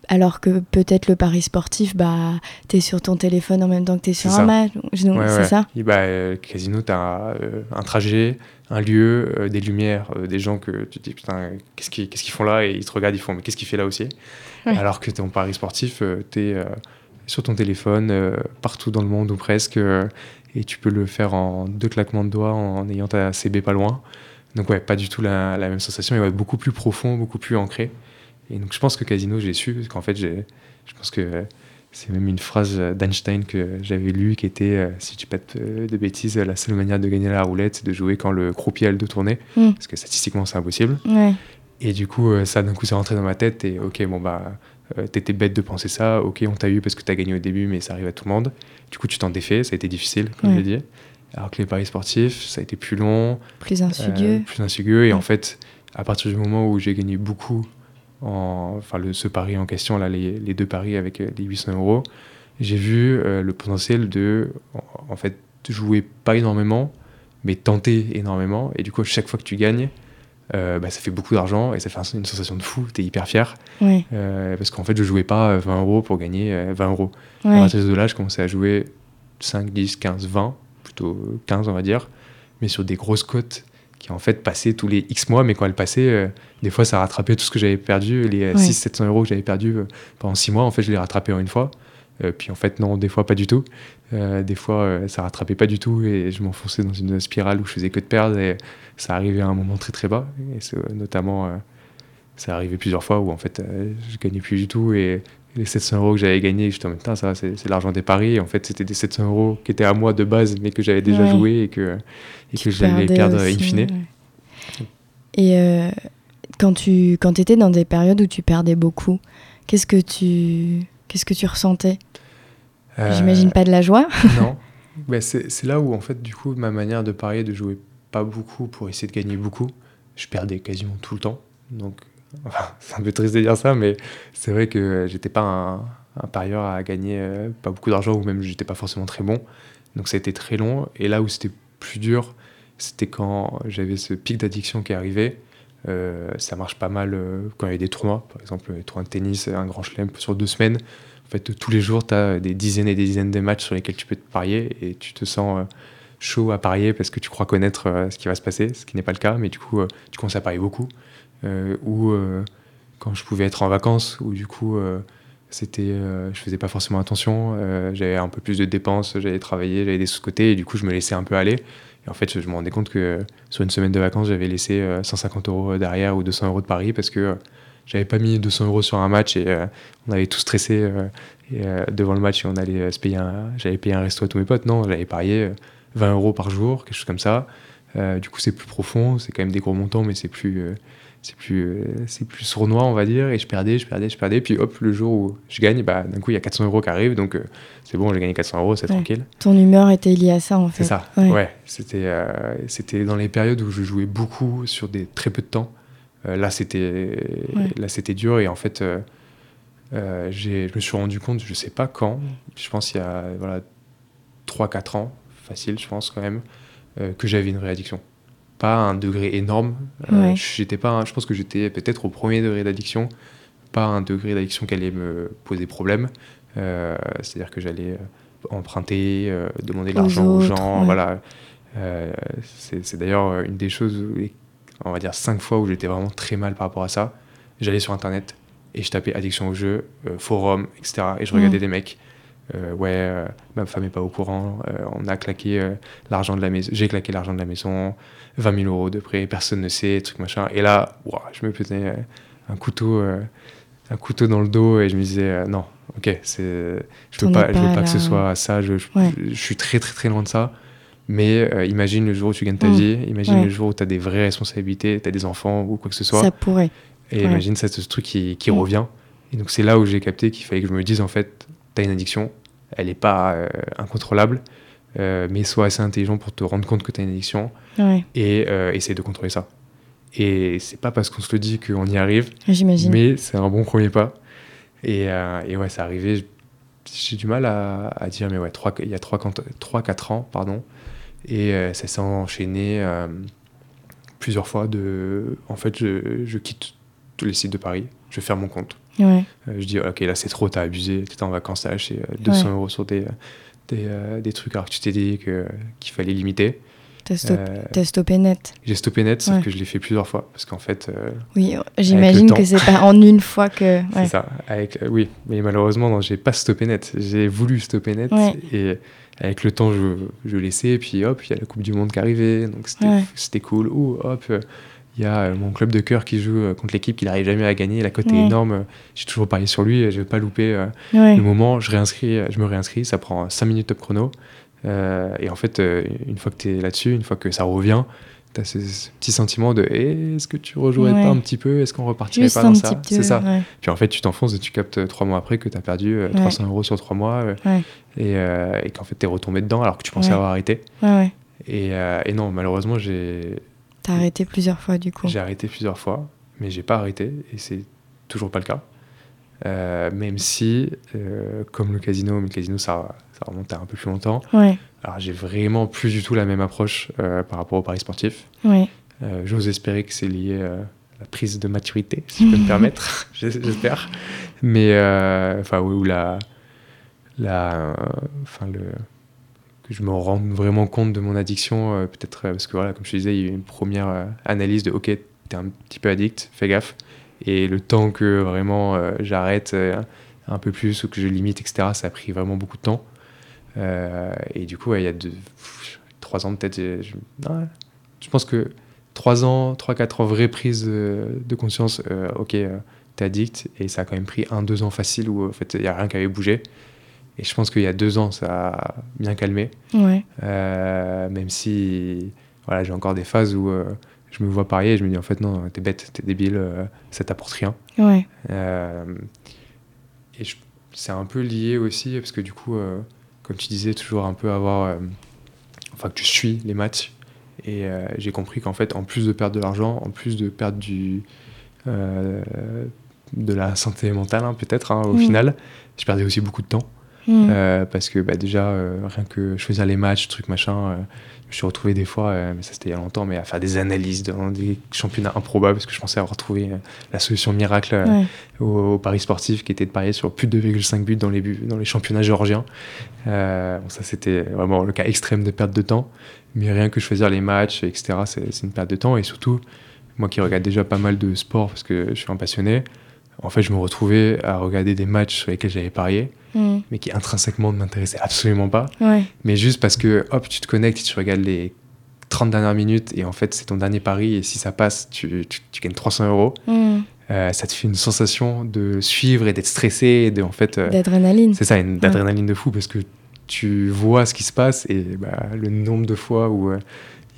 Alors que peut-être le pari sportif, bah, tu es sur ton téléphone en même temps que tu es sur un match. c'est ça bah, Le casino, tu as euh, un trajet, un lieu, euh, des lumières, euh, des gens que tu te dis, putain, qu'est-ce qu'ils font là? Et ils te regardent, ils font, mais qu'est-ce qu'il fait là aussi? Alors que ton pari sportif, tu es sur ton téléphone, partout dans le monde ou presque, et tu peux le faire en deux claquements de doigts en ayant ta CB pas loin. Donc, ouais, pas du tout la, même sensation, mais ouais, beaucoup plus profond, beaucoup plus ancré. Et donc je pense que Casino, j'ai su, parce qu'en fait, je pense que c'est même une phrase d'Einstein que j'avais lue qui était, euh, si tu pètes de bêtises, la seule manière de gagner la roulette, c'est de jouer quand le croupier a le dos tourné, mm. parce que statistiquement, c'est impossible. Et du coup, euh, ça, d'un coup, c'est rentré dans ma tête, et ok, bon, bah, euh, t'étais bête de penser ça, ok, on t'a eu parce que t'as gagné au début, mais ça arrive à tout le monde. Du coup, tu t'en défais, ça a été difficile, comme je l'ai dit. Alors que les paris sportifs, ça a été plus long. Plus insidieux. plus insidieux, et en fait, à partir du moment où j'ai gagné beaucoup enfin le, ce pari en question, là, les, les, deux paris avec euh, les 800 euros, j'ai vu euh, le potentiel de, en, fait, jouer pas énormément, mais tenter énormément. Et du coup, chaque fois que tu gagnes, euh, bah, ça fait beaucoup d'argent et ça fait une sensation de fou, tu es hyper fier. parce qu'en fait, je jouais pas 20 euros pour gagner 20 euros. À partir de là, je commençais à jouer 5, 10, 15, 20, plutôt 15 on va dire, mais sur des grosses cotes qui en fait passait tous les X mois, mais quand elle passait, des fois ça rattrapait tout ce que j'avais perdu, les 600-700 euros que j'avais perdu pendant 6 mois, en fait je les rattrapais en une fois. puis en fait non, des fois pas du tout. des fois ça rattrapait pas du tout et je m'enfonçais dans une spirale où je faisais que de perdre et ça arrivait à un moment très très bas. Et notamment, ça arrivait plusieurs fois où en fait je gagnais plus du tout et les 700 euros que j'avais gagnés, je me ça, c'est l'argent des paris. En fait, c'était des 700 euros qui étaient à moi de base, mais que j'avais déjà joué et que, et que j'allais perdre in fine. Et euh, quand tu quand étais dans des périodes où tu perdais beaucoup, qu'est-ce que tu, qu'est-ce que tu ressentais? Euh, J'imagine pas de la joie Non. Mais c'est là où, en fait, du coup, ma manière de parier, de jouer pas beaucoup pour essayer de gagner beaucoup, je perdais quasiment tout le temps. Donc, c'est un peu triste de dire ça, mais c'est vrai que j'étais pas un, parieur à gagner euh, pas beaucoup d'argent ou même j'étais pas forcément très bon. Donc ça a été très long. Et là où c'était plus dur, c'était quand j'avais ce pic d'addiction qui arrivait. Euh, ça marche pas mal euh, quand il y a des tournois, par exemple les tournois de tennis, un grand chelem sur deux semaines. En fait, tous les jours, tu as des dizaines et des dizaines de matchs sur lesquels tu peux te parier et tu te sens chaud à parier parce que tu crois connaître ce qui va se passer, ce qui n'est pas le cas, mais du coup, tu commences à parier beaucoup. Euh, ou euh, quand je pouvais être en vacances, où du coup, euh, c'était, je faisais pas forcément attention, j'avais un peu plus de dépenses, j'allais travailler, j'avais des sous-côtés, et du coup, je me laissais un peu aller. Et en fait, je me rendais compte que sur une semaine de vacances, j'avais laissé 150 euros derrière ou 200 euros de Paris parce que j'avais pas mis 200 euros sur un match et on avait tout stressé devant le match et on allait se payer j'avais payé un resto à tous mes potes. Non, j'avais parié 20 euros par jour, quelque chose comme ça. du coup, c'est plus profond, c'est quand même des gros montants, mais c'est plus, c'est plus, euh, c'est plus sournois, on va dire. Et je perdais, je perdais, je perdais. Puis hop, le jour où je gagne, bah, d'un coup, il y a 400 euros qui arrivent. Donc, euh, c'est bon, j'ai gagné 400 euros, c'est tranquille. Ton humeur était liée à ça, en fait. C'est ça, ouais. C'était, euh, c'était dans les périodes où je jouais beaucoup sur des très peu de temps. là, c'était, là, c'était dur. Et en fait, je me suis rendu compte, je sais pas quand, je pense il y a voilà, 3-4 ans, facile, je pense quand même, que j'avais une réaddiction pas un degré énorme. Euh, j'étais pas, je pense que j'étais peut-être au premier degré d'addiction, pas un degré d'addiction qui allait me poser problème. Euh, c'est-à-dire que j'allais euh, emprunter, demander de l'argent aux, gens, voilà. c'est d'ailleurs une des choses, on va dire cinq fois où j'étais vraiment très mal par rapport à ça. J'allais sur internet et je tapais addiction au jeu, forum, etc. Et je regardais des mecs euh, ouais, euh, ma femme est pas au courant, euh, on a claqué l'argent de la maison, j'ai claqué l'argent de la maison, 20 000 euros de prêt, personne ne sait, truc machin. Et là, je me faisais un couteau, un couteau dans le dos et je me disais non, ok, c'est, je veux pas, je veux pas que ce soit ça. Je, je, suis très très très loin de ça. Mais imagine le jour où tu gagnes ta mm. vie, imagine le jour où tu as des vraies responsabilités, tu as des enfants ou quoi que ce soit. Ça pourrait. Et imagine ça, ce truc qui, qui mm. revient. Et donc c'est là où j'ai capté qu'il fallait que je me dise en fait, tu as une addiction, elle n'est pas euh, incontrôlable, euh, mais sois assez intelligent pour te rendre compte que tu as une addiction et euh, essaye de contrôler ça. Et c'est pas parce qu'on se le dit qu'on y arrive, mais c'est un bon premier pas. Et, et ouais, c'est arrivé. J'ai du mal à, dire, mais ouais, 3, il y a 3-4 ans, pardon. Et ça s'est enchaîné plusieurs fois. De, en fait, je, je quitte tous les sites de Paris, je ferme mon compte. Euh, je dis, ok, là c'est trop, t'as abusé, t'étais en vacances, t'as lâché 200 euros sur des, des, euh, des, trucs alors que tu t'es dit qu'il fallait limiter. T'as stoppé net. J'ai stoppé net, sauf que je l'ai fait plusieurs fois. Parce qu'en fait. Euh, oui, j'imagine que c'est pas en une fois que. C'est ça. Avec, oui, mais malheureusement, non, j'ai pas stoppé net. J'ai voulu stopper net. Et avec le temps, je, je laissais. Et puis hop, il y a la Coupe du Monde qui arrivait. Donc c'était cool. Ou hop il y a euh, mon club de cœur qui joue euh, contre l'équipe qui n'arrive jamais à gagner. La cote est énorme. J'ai toujours parié sur lui. Je ne vais pas louper euh, le moment. Je, réinscris, je me réinscris. Ça prend 5 minutes top chrono. et en fait, une fois que tu es là-dessus, une fois que ça revient, tu as ce, petit sentiment de eh, est-ce que tu rejouerais pas un petit peu? Est-ce qu'on repartirait pas dans ça? C'est ça. Puis en fait, tu t'enfonces et tu captes trois mois après que tu as perdu 300 euros sur trois mois et, et qu'en fait, tu es retombé dedans alors que tu pensais avoir arrêté. Et, et non, malheureusement, j'ai T'as arrêté plusieurs fois du coup J'ai arrêté plusieurs fois, mais j'ai pas arrêté et c'est toujours pas le cas. Euh, même si, euh, comme le casino, mais le casino ça, ça remonte à un peu plus longtemps. Ouais. Alors j'ai vraiment plus du tout la même approche euh, par rapport au paris sportif. Ouais. J'ose espérer que c'est lié à la prise de maturité, si je peux me permettre, j'espère. Mais enfin, oui, ou la, la, enfin le que je me rende vraiment compte de mon addiction. Peut-être parce que voilà, comme je te disais, il y a eu une première analyse de OK, t'es un petit peu addict, fais gaffe. Et le temps que vraiment j'arrête un peu plus ou que je limite, etc., ça a pris vraiment beaucoup de temps. et du coup, il y a deux, trois ans peut-être. Je, je pense que 3 ans, 3-4 ans, vraie prise de, conscience, euh, ok, euh, t'es addict, et ça a quand même pris 1-2 ans facile où en fait il n'y a rien qui avait bougé. Et je pense qu'il y a 2 ans, ça a bien calmé. Ouais. Euh, même si voilà, j'ai encore des phases où je me vois parier et je me dis en fait non, t'es bête, t'es débile, ça t'apporte rien. Ouais. et c'est un peu lié aussi, parce que du coup, comme tu disais, toujours un peu avoir. enfin, que tu suis les matchs et euh, j'ai compris qu'en fait, en plus de perdre de l'argent, en plus de perdre du, euh, de la santé mentale, hein, peut-être, hein, au mm. final, je perdais aussi beaucoup de temps. Mm. Euh, parce que bah, déjà, rien que choisir les matchs, trucs machin, je me suis retrouvé des fois, mais ça c'était il y a longtemps, mais à faire des analyses dans des championnats improbables parce que je pensais avoir trouvé la solution miracle au, Paris sportif qui était de parier sur plus de 2,5 buts dans les, buts, dans les championnats géorgiens. ça c'était vraiment le cas extrême de perte de temps. Mais rien que choisir les matchs, etc., c'est une perte de temps. Et surtout, moi qui regarde déjà pas mal de sport parce que je suis un passionné, en fait, je me retrouvais à regarder des matchs sur lesquels j'avais parié, mm. mais qui intrinsèquement ne m'intéressaient absolument pas. Mais juste parce que, hop, tu te connectes, tu regardes les 30 dernières minutes et en fait, c'est ton dernier pari et si ça passe, tu, tu, gagnes 300 euros. Mm. Euh, ça te fait une sensation de suivre et d'être stressé et de en fait euh, d'adrénaline c'est ça une d'adrénaline de fou parce que tu vois ce qui se passe et bah, le nombre de fois où euh,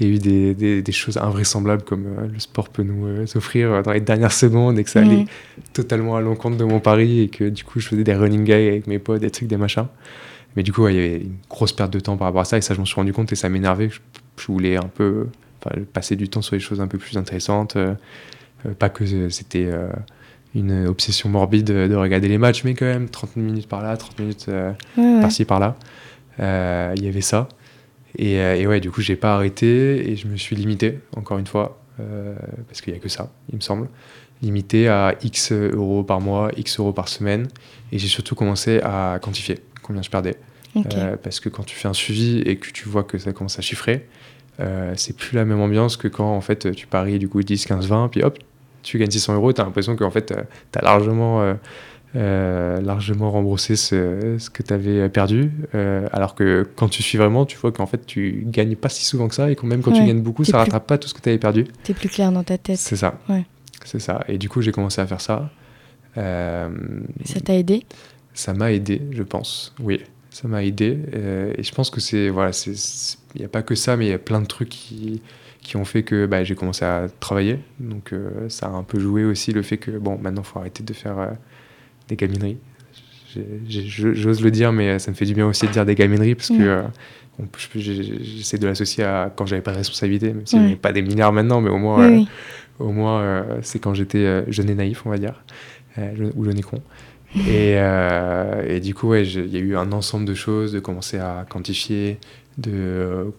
il y a eu des, des, choses invraisemblables comme euh, le sport peut nous euh, offrir dans les dernières secondes et que ça allait totalement à l'encontre de mon pari et que du coup je faisais des running gags avec mes potes, des trucs, des machins. Mais du coup, il y avait une grosse perte de temps par rapport à ça et ça, je m'en suis rendu compte et ça m'énervait. Je, je, voulais un peu passer du temps sur les choses un peu plus intéressantes. pas que c'était une obsession morbide de regarder les matchs, mais quand même 30 minutes par là, 30 minutes par-ci, par-là. Euh, il y avait ça. Et, euh, et, ouais, du coup, j'ai pas arrêté et je me suis limité, encore une fois, euh, parce qu'il y a que ça, il me semble. Limité à X euros par mois, X euros par semaine. Et j'ai surtout commencé à quantifier combien je perdais. parce que quand tu fais un suivi et que tu vois que ça commence à chiffrer, c'est plus la même ambiance que quand en fait tu paries du coup 10, 15, 20, puis hop, tu gagnes 600 euros, tu as l'impression qu'en fait tu as largement euh, largement rembourser ce, ce que tu avais perdu. Euh, alors que quand tu suis vraiment, tu vois qu'en fait, tu gagnes pas si souvent que ça et que même quand tu gagnes beaucoup, ça ne rattrape pas tout ce que tu avais perdu. Tu es plus clair dans ta tête. C'est ça. C'est ça. Et du coup, j'ai commencé à faire ça. Euh, ça t'a aidé? Ça m'a aidé, je pense. Oui, ça m'a aidé. et je pense que c'est. Voilà, il n'y a pas que ça, mais il y a plein de trucs qui qui ont fait que bah, j'ai commencé à travailler. Donc ça a un peu joué aussi le fait que, bon, maintenant, il faut arrêter de faire des gamineries. J'ose le dire, mais ça me fait du bien aussi de dire des gamineries parce que euh, j'essaie de l'associer à quand j'avais pas de responsabilité, même si ouais. pas des milliards maintenant, mais au moins, euh, au moins euh, c'est quand j'étais jeune et naïf, on va dire, ou jeune et con. Et, et, du coup, il y a eu un ensemble de choses, de commencer à quantifier, de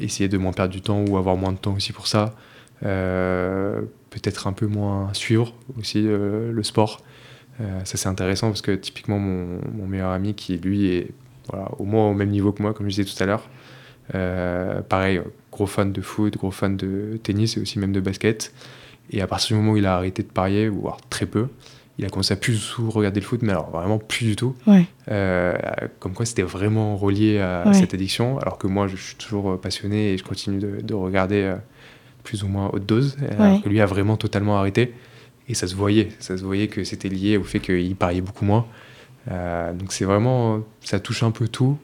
essayer de moins perdre du temps ou avoir moins de temps aussi pour ça. Peut-être un peu moins suivre aussi le sport. Euh, ça c'est intéressant parce que typiquement mon, mon, meilleur ami qui lui est voilà, au moins au même niveau que moi, comme je disais tout à l'heure, euh, pareil, gros fan de foot, gros fan de tennis et aussi même de basket. Et à partir du moment où il a arrêté de parier, voire très peu, il a commencé à plus du tout regarder le foot, mais alors vraiment plus du tout. Euh, comme quoi c'était vraiment relié à cette addiction, alors que moi je suis toujours passionné et je continue de, de regarder plus ou moins haute dose, alors que lui a vraiment totalement arrêté. Et ça se voyait, ça se voyait que c'était lié au fait qu'il pariait beaucoup moins. Euh, donc c'est vraiment, ça touche un peu tout.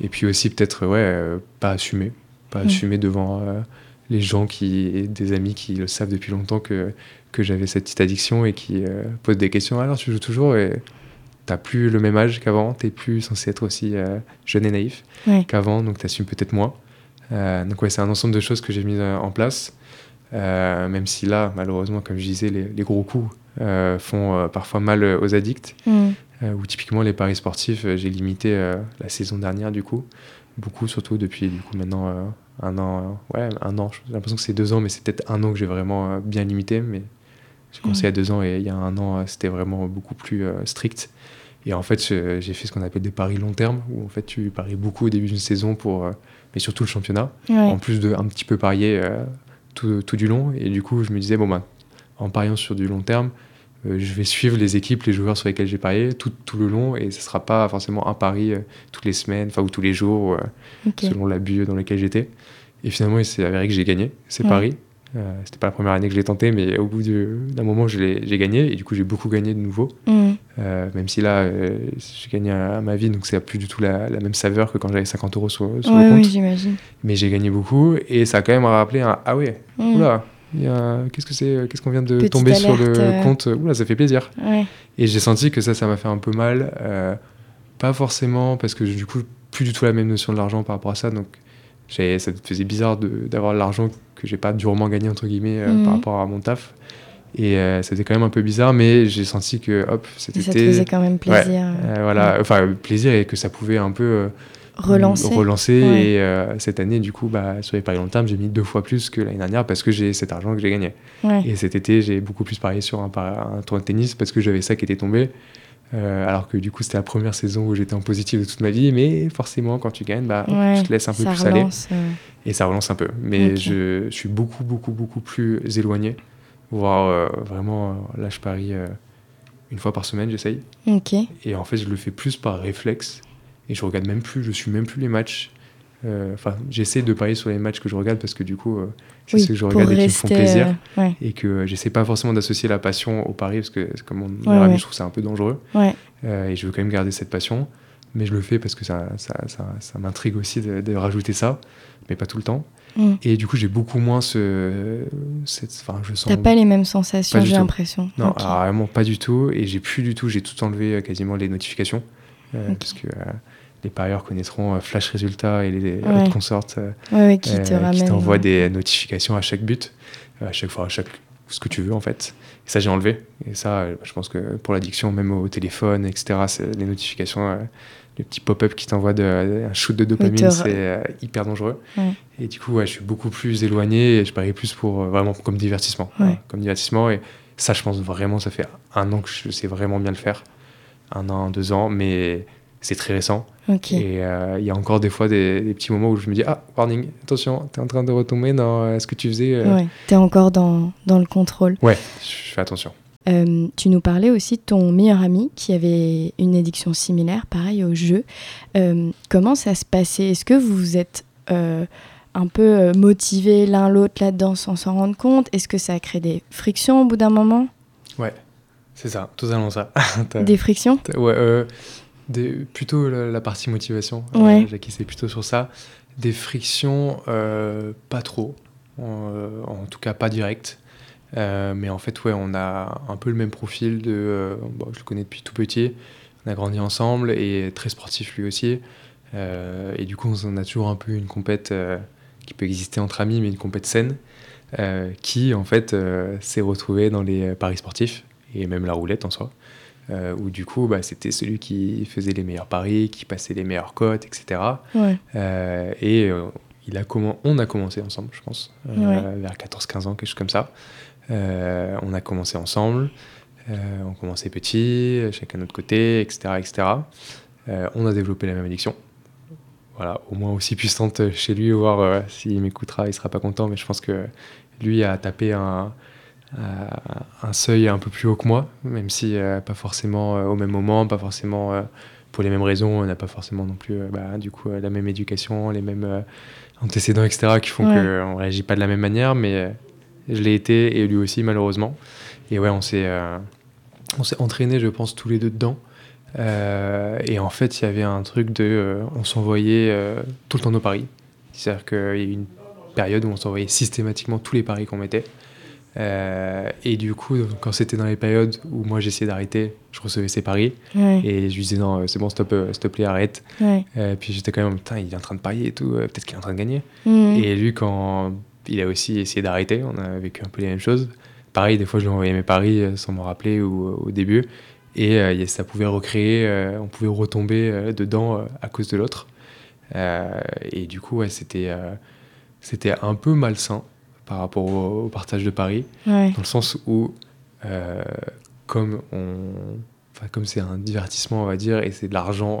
Et puis aussi peut-être, ouais, euh, pas assumer, pas mm. assumer devant euh, les gens qui, des amis qui le savent depuis longtemps que, que j'avais cette petite addiction et qui posent des questions. Alors tu joues toujours et t'as plus le même âge qu'avant, t'es plus censé être aussi jeune et naïf qu'avant, donc t'assumes peut-être moins. donc ouais, c'est un ensemble de choses que j'ai mis en place. Euh, même si là, malheureusement, comme je disais, les, gros coups euh, font euh, parfois mal aux addicts. Mm. ou typiquement les paris sportifs, j'ai limité la saison dernière du coup, beaucoup surtout depuis du coup maintenant un an, ouais un an. J'ai l'impression que c'est deux ans, mais c'est peut-être un an que j'ai vraiment bien limité. Mais j'ai commencé il y a deux ans et il y a un an, c'était vraiment beaucoup plus strict. Et en fait, j'ai fait ce qu'on appelle des paris long terme, où en fait, tu paries beaucoup au début d'une saison, pour, mais surtout le championnat, en plus de un petit peu parier tout, tout, du long. Et du coup, je me disais, bon, ben, en pariant sur du long terme, euh, je vais suivre les équipes, les joueurs sur lesquels j'ai parié tout, tout, le long, et ce ne sera pas forcément un pari toutes les semaines, enfin, ou tous les jours, selon l'abus dans lequel j'étais. Et finalement, il s'est avéré que j'ai gagné ces paris. Euh, c'était pas la première année que je l'ai tenté, mais au bout d'un moment, j'ai gagné et du coup, j'ai beaucoup gagné de nouveau. Mm. Euh, même si là, euh, j'ai gagné à, ma vie, donc c'est plus du tout la, même saveur que quand j'avais 50 euros sur, sur le compte. j'imagine. Mais j'ai gagné beaucoup et ça a quand même rappelé un ah ouais, mm. oula, qu'est-ce que c'est, qu'est-ce qu'on vient de tomber sur le compte, oula, ça fait plaisir. Et j'ai senti que ça, ça m'a fait un peu mal, pas forcément parce que du coup, plus du tout la même notion de l'argent par rapport à ça, donc ça me faisait bizarre d'avoir l'argent que j'ai pas durement gagné entre guillemets euh, par mhm. rapport à mon taf. Et euh, c'était quand même un peu bizarre, mais j'ai senti que hop, cet été. Ça te faisait quand même plaisir. Euh, voilà, enfin plaisir et que ça pouvait un peu relancer. relancer Et cette année, du coup, bah, sur les paris long terme, j'ai mis deux fois plus que l'année dernière parce que j'ai cet argent que j'ai gagné. Et cet été, j'ai beaucoup plus parié sur un, un tournoi de tennis parce que j'avais ça qui était tombé. Euh, alors que du coup, c'était la première saison où j'étais en positif de toute ma vie, mais forcément, quand tu gagnes, bah, tu te laisses un peu plus aller. Euh. Et ça relance un peu. Mais je, suis beaucoup, beaucoup, beaucoup plus éloigné. Voire euh, vraiment, là, je parie une fois par semaine, j'essaye. Et en fait, je le fais plus par réflexe. Et je regarde même plus, je suis même plus les matchs. Enfin, j'essaie de parier sur les matchs que je regarde parce que du coup, c'est ce que je regarde et qui me font plaisir. Euh, et que j'essaie pas forcément d'associer la passion au pari, parce que comme mon meilleur ami, je trouve ça un peu dangereux. Euh, et je veux quand même garder cette passion. Mais je le fais parce que ça, ça, ça, m'intrigue aussi de, rajouter ça, mais pas tout le temps. Mm. Et du coup, j'ai beaucoup moins ce. Enfin, je sens. T'as pas les mêmes sensations, j'ai l'impression. Non, vraiment pas du tout. Et j'ai plus du tout. J'ai tout enlevé euh, quasiment les notifications. Parce que les parieurs connaîtront euh, Flash Résultats et les autres consorts euh, qui euh, t'envoient des notifications à chaque but, à chaque fois, à chaque ce que tu veux en fait. Et ça j'ai enlevé. Et ça, je pense que pour l'addiction, même au téléphone, etc., les notifications, les petits pop-up qui t'envoient un shoot de dopamine, c'est hyper dangereux. Et du coup, je suis beaucoup plus éloigné et je parie plus pour vraiment comme divertissement. comme divertissement. Et ça, je pense vraiment, ça fait un an que je sais vraiment bien le faire. Un an, deux ans, mais c'est très récent. Et euh, il y a encore des fois des, petits moments où je me dis Ah, warning, attention, tu es en train de retomber dans euh, ce que tu faisais. Euh. Ouais, tu es encore dans, dans, le contrôle. Ouais, je fais attention. tu nous parlais aussi de ton meilleur ami qui avait une addiction similaire, pareil au jeu. comment ça se passait? Est-ce que vous vous êtes un peu motivés l'un l'autre là-dedans sans s'en rendre compte? Est-ce que ça a créé des frictions au bout d'un moment? Ouais, c'est ça, totalement ça. des frictions? Ouais, plutôt la, partie motivation. Euh, ouais. c'est plutôt sur ça. Des frictions, euh, pas trop. Euh, en, tout cas, pas direct. mais en fait, ouais, on a un peu le même profil. De, je le connais depuis tout petit. On a grandi ensemble et très sportif lui aussi. et du coup, on a toujours un peu une compète qui peut exister entre amis, mais une compète saine. qui en fait s'est retrouvée dans les paris sportifs et même la roulette en soi euh, où du coup, bah, c'était celui qui faisait les meilleurs paris, qui passait les meilleures cotes, etc. Euh, et euh, il a on a commencé ensemble, je pense, euh, vers 14-15 ans, quelque chose comme ça. on a commencé ensemble, on commençait petit, chacun de notre côté, etc. etc. on a développé la même addiction. Voilà, au moins aussi puissante chez lui, voir s'il m'écoutera, il sera pas content, mais je pense que lui a tapé un, un seuil un peu plus haut que moi, même si euh, pas forcément euh, au même moment, pas forcément euh, pour les mêmes raisons, on n'a pas forcément non plus bah, du coup la même éducation, les mêmes antécédents, etc., qui font qu'on ne réagit pas de la même manière, mais je l'ai été et lui aussi malheureusement. Et ouais, on s'est on s'est entraîné, je pense, tous les deux dedans. et en fait, il y avait un truc de, on s'envoyait tout le temps nos paris. C'est-à-dire qu'il y a eu une période où on s'envoyait systématiquement tous les paris qu'on mettait. Euh, et du coup, quand c'était dans les périodes où moi j'essayais d'arrêter, je recevais ses paris. Et je lui disais non, c'est bon, stop, euh, s'il te plaît, arrête. Euh, puis j'étais quand même, putain, il est en train de parier et tout, peut-être qu'il est en train de gagner. Mhm. Et lui, quand il a aussi essayé d'arrêter, on a vécu un peu les mêmes choses. Pareil, des fois, je lui envoyais mes paris sans me rappeler ou, au début. Et ça pouvait recréer, on pouvait retomber dedans à cause de l'autre. et du coup, ouais, c'était c'était un peu malsain par rapport au, partage de Paris, dans le sens où, euh, comme on. comme c'est un divertissement, on va dire, et c'est de l'argent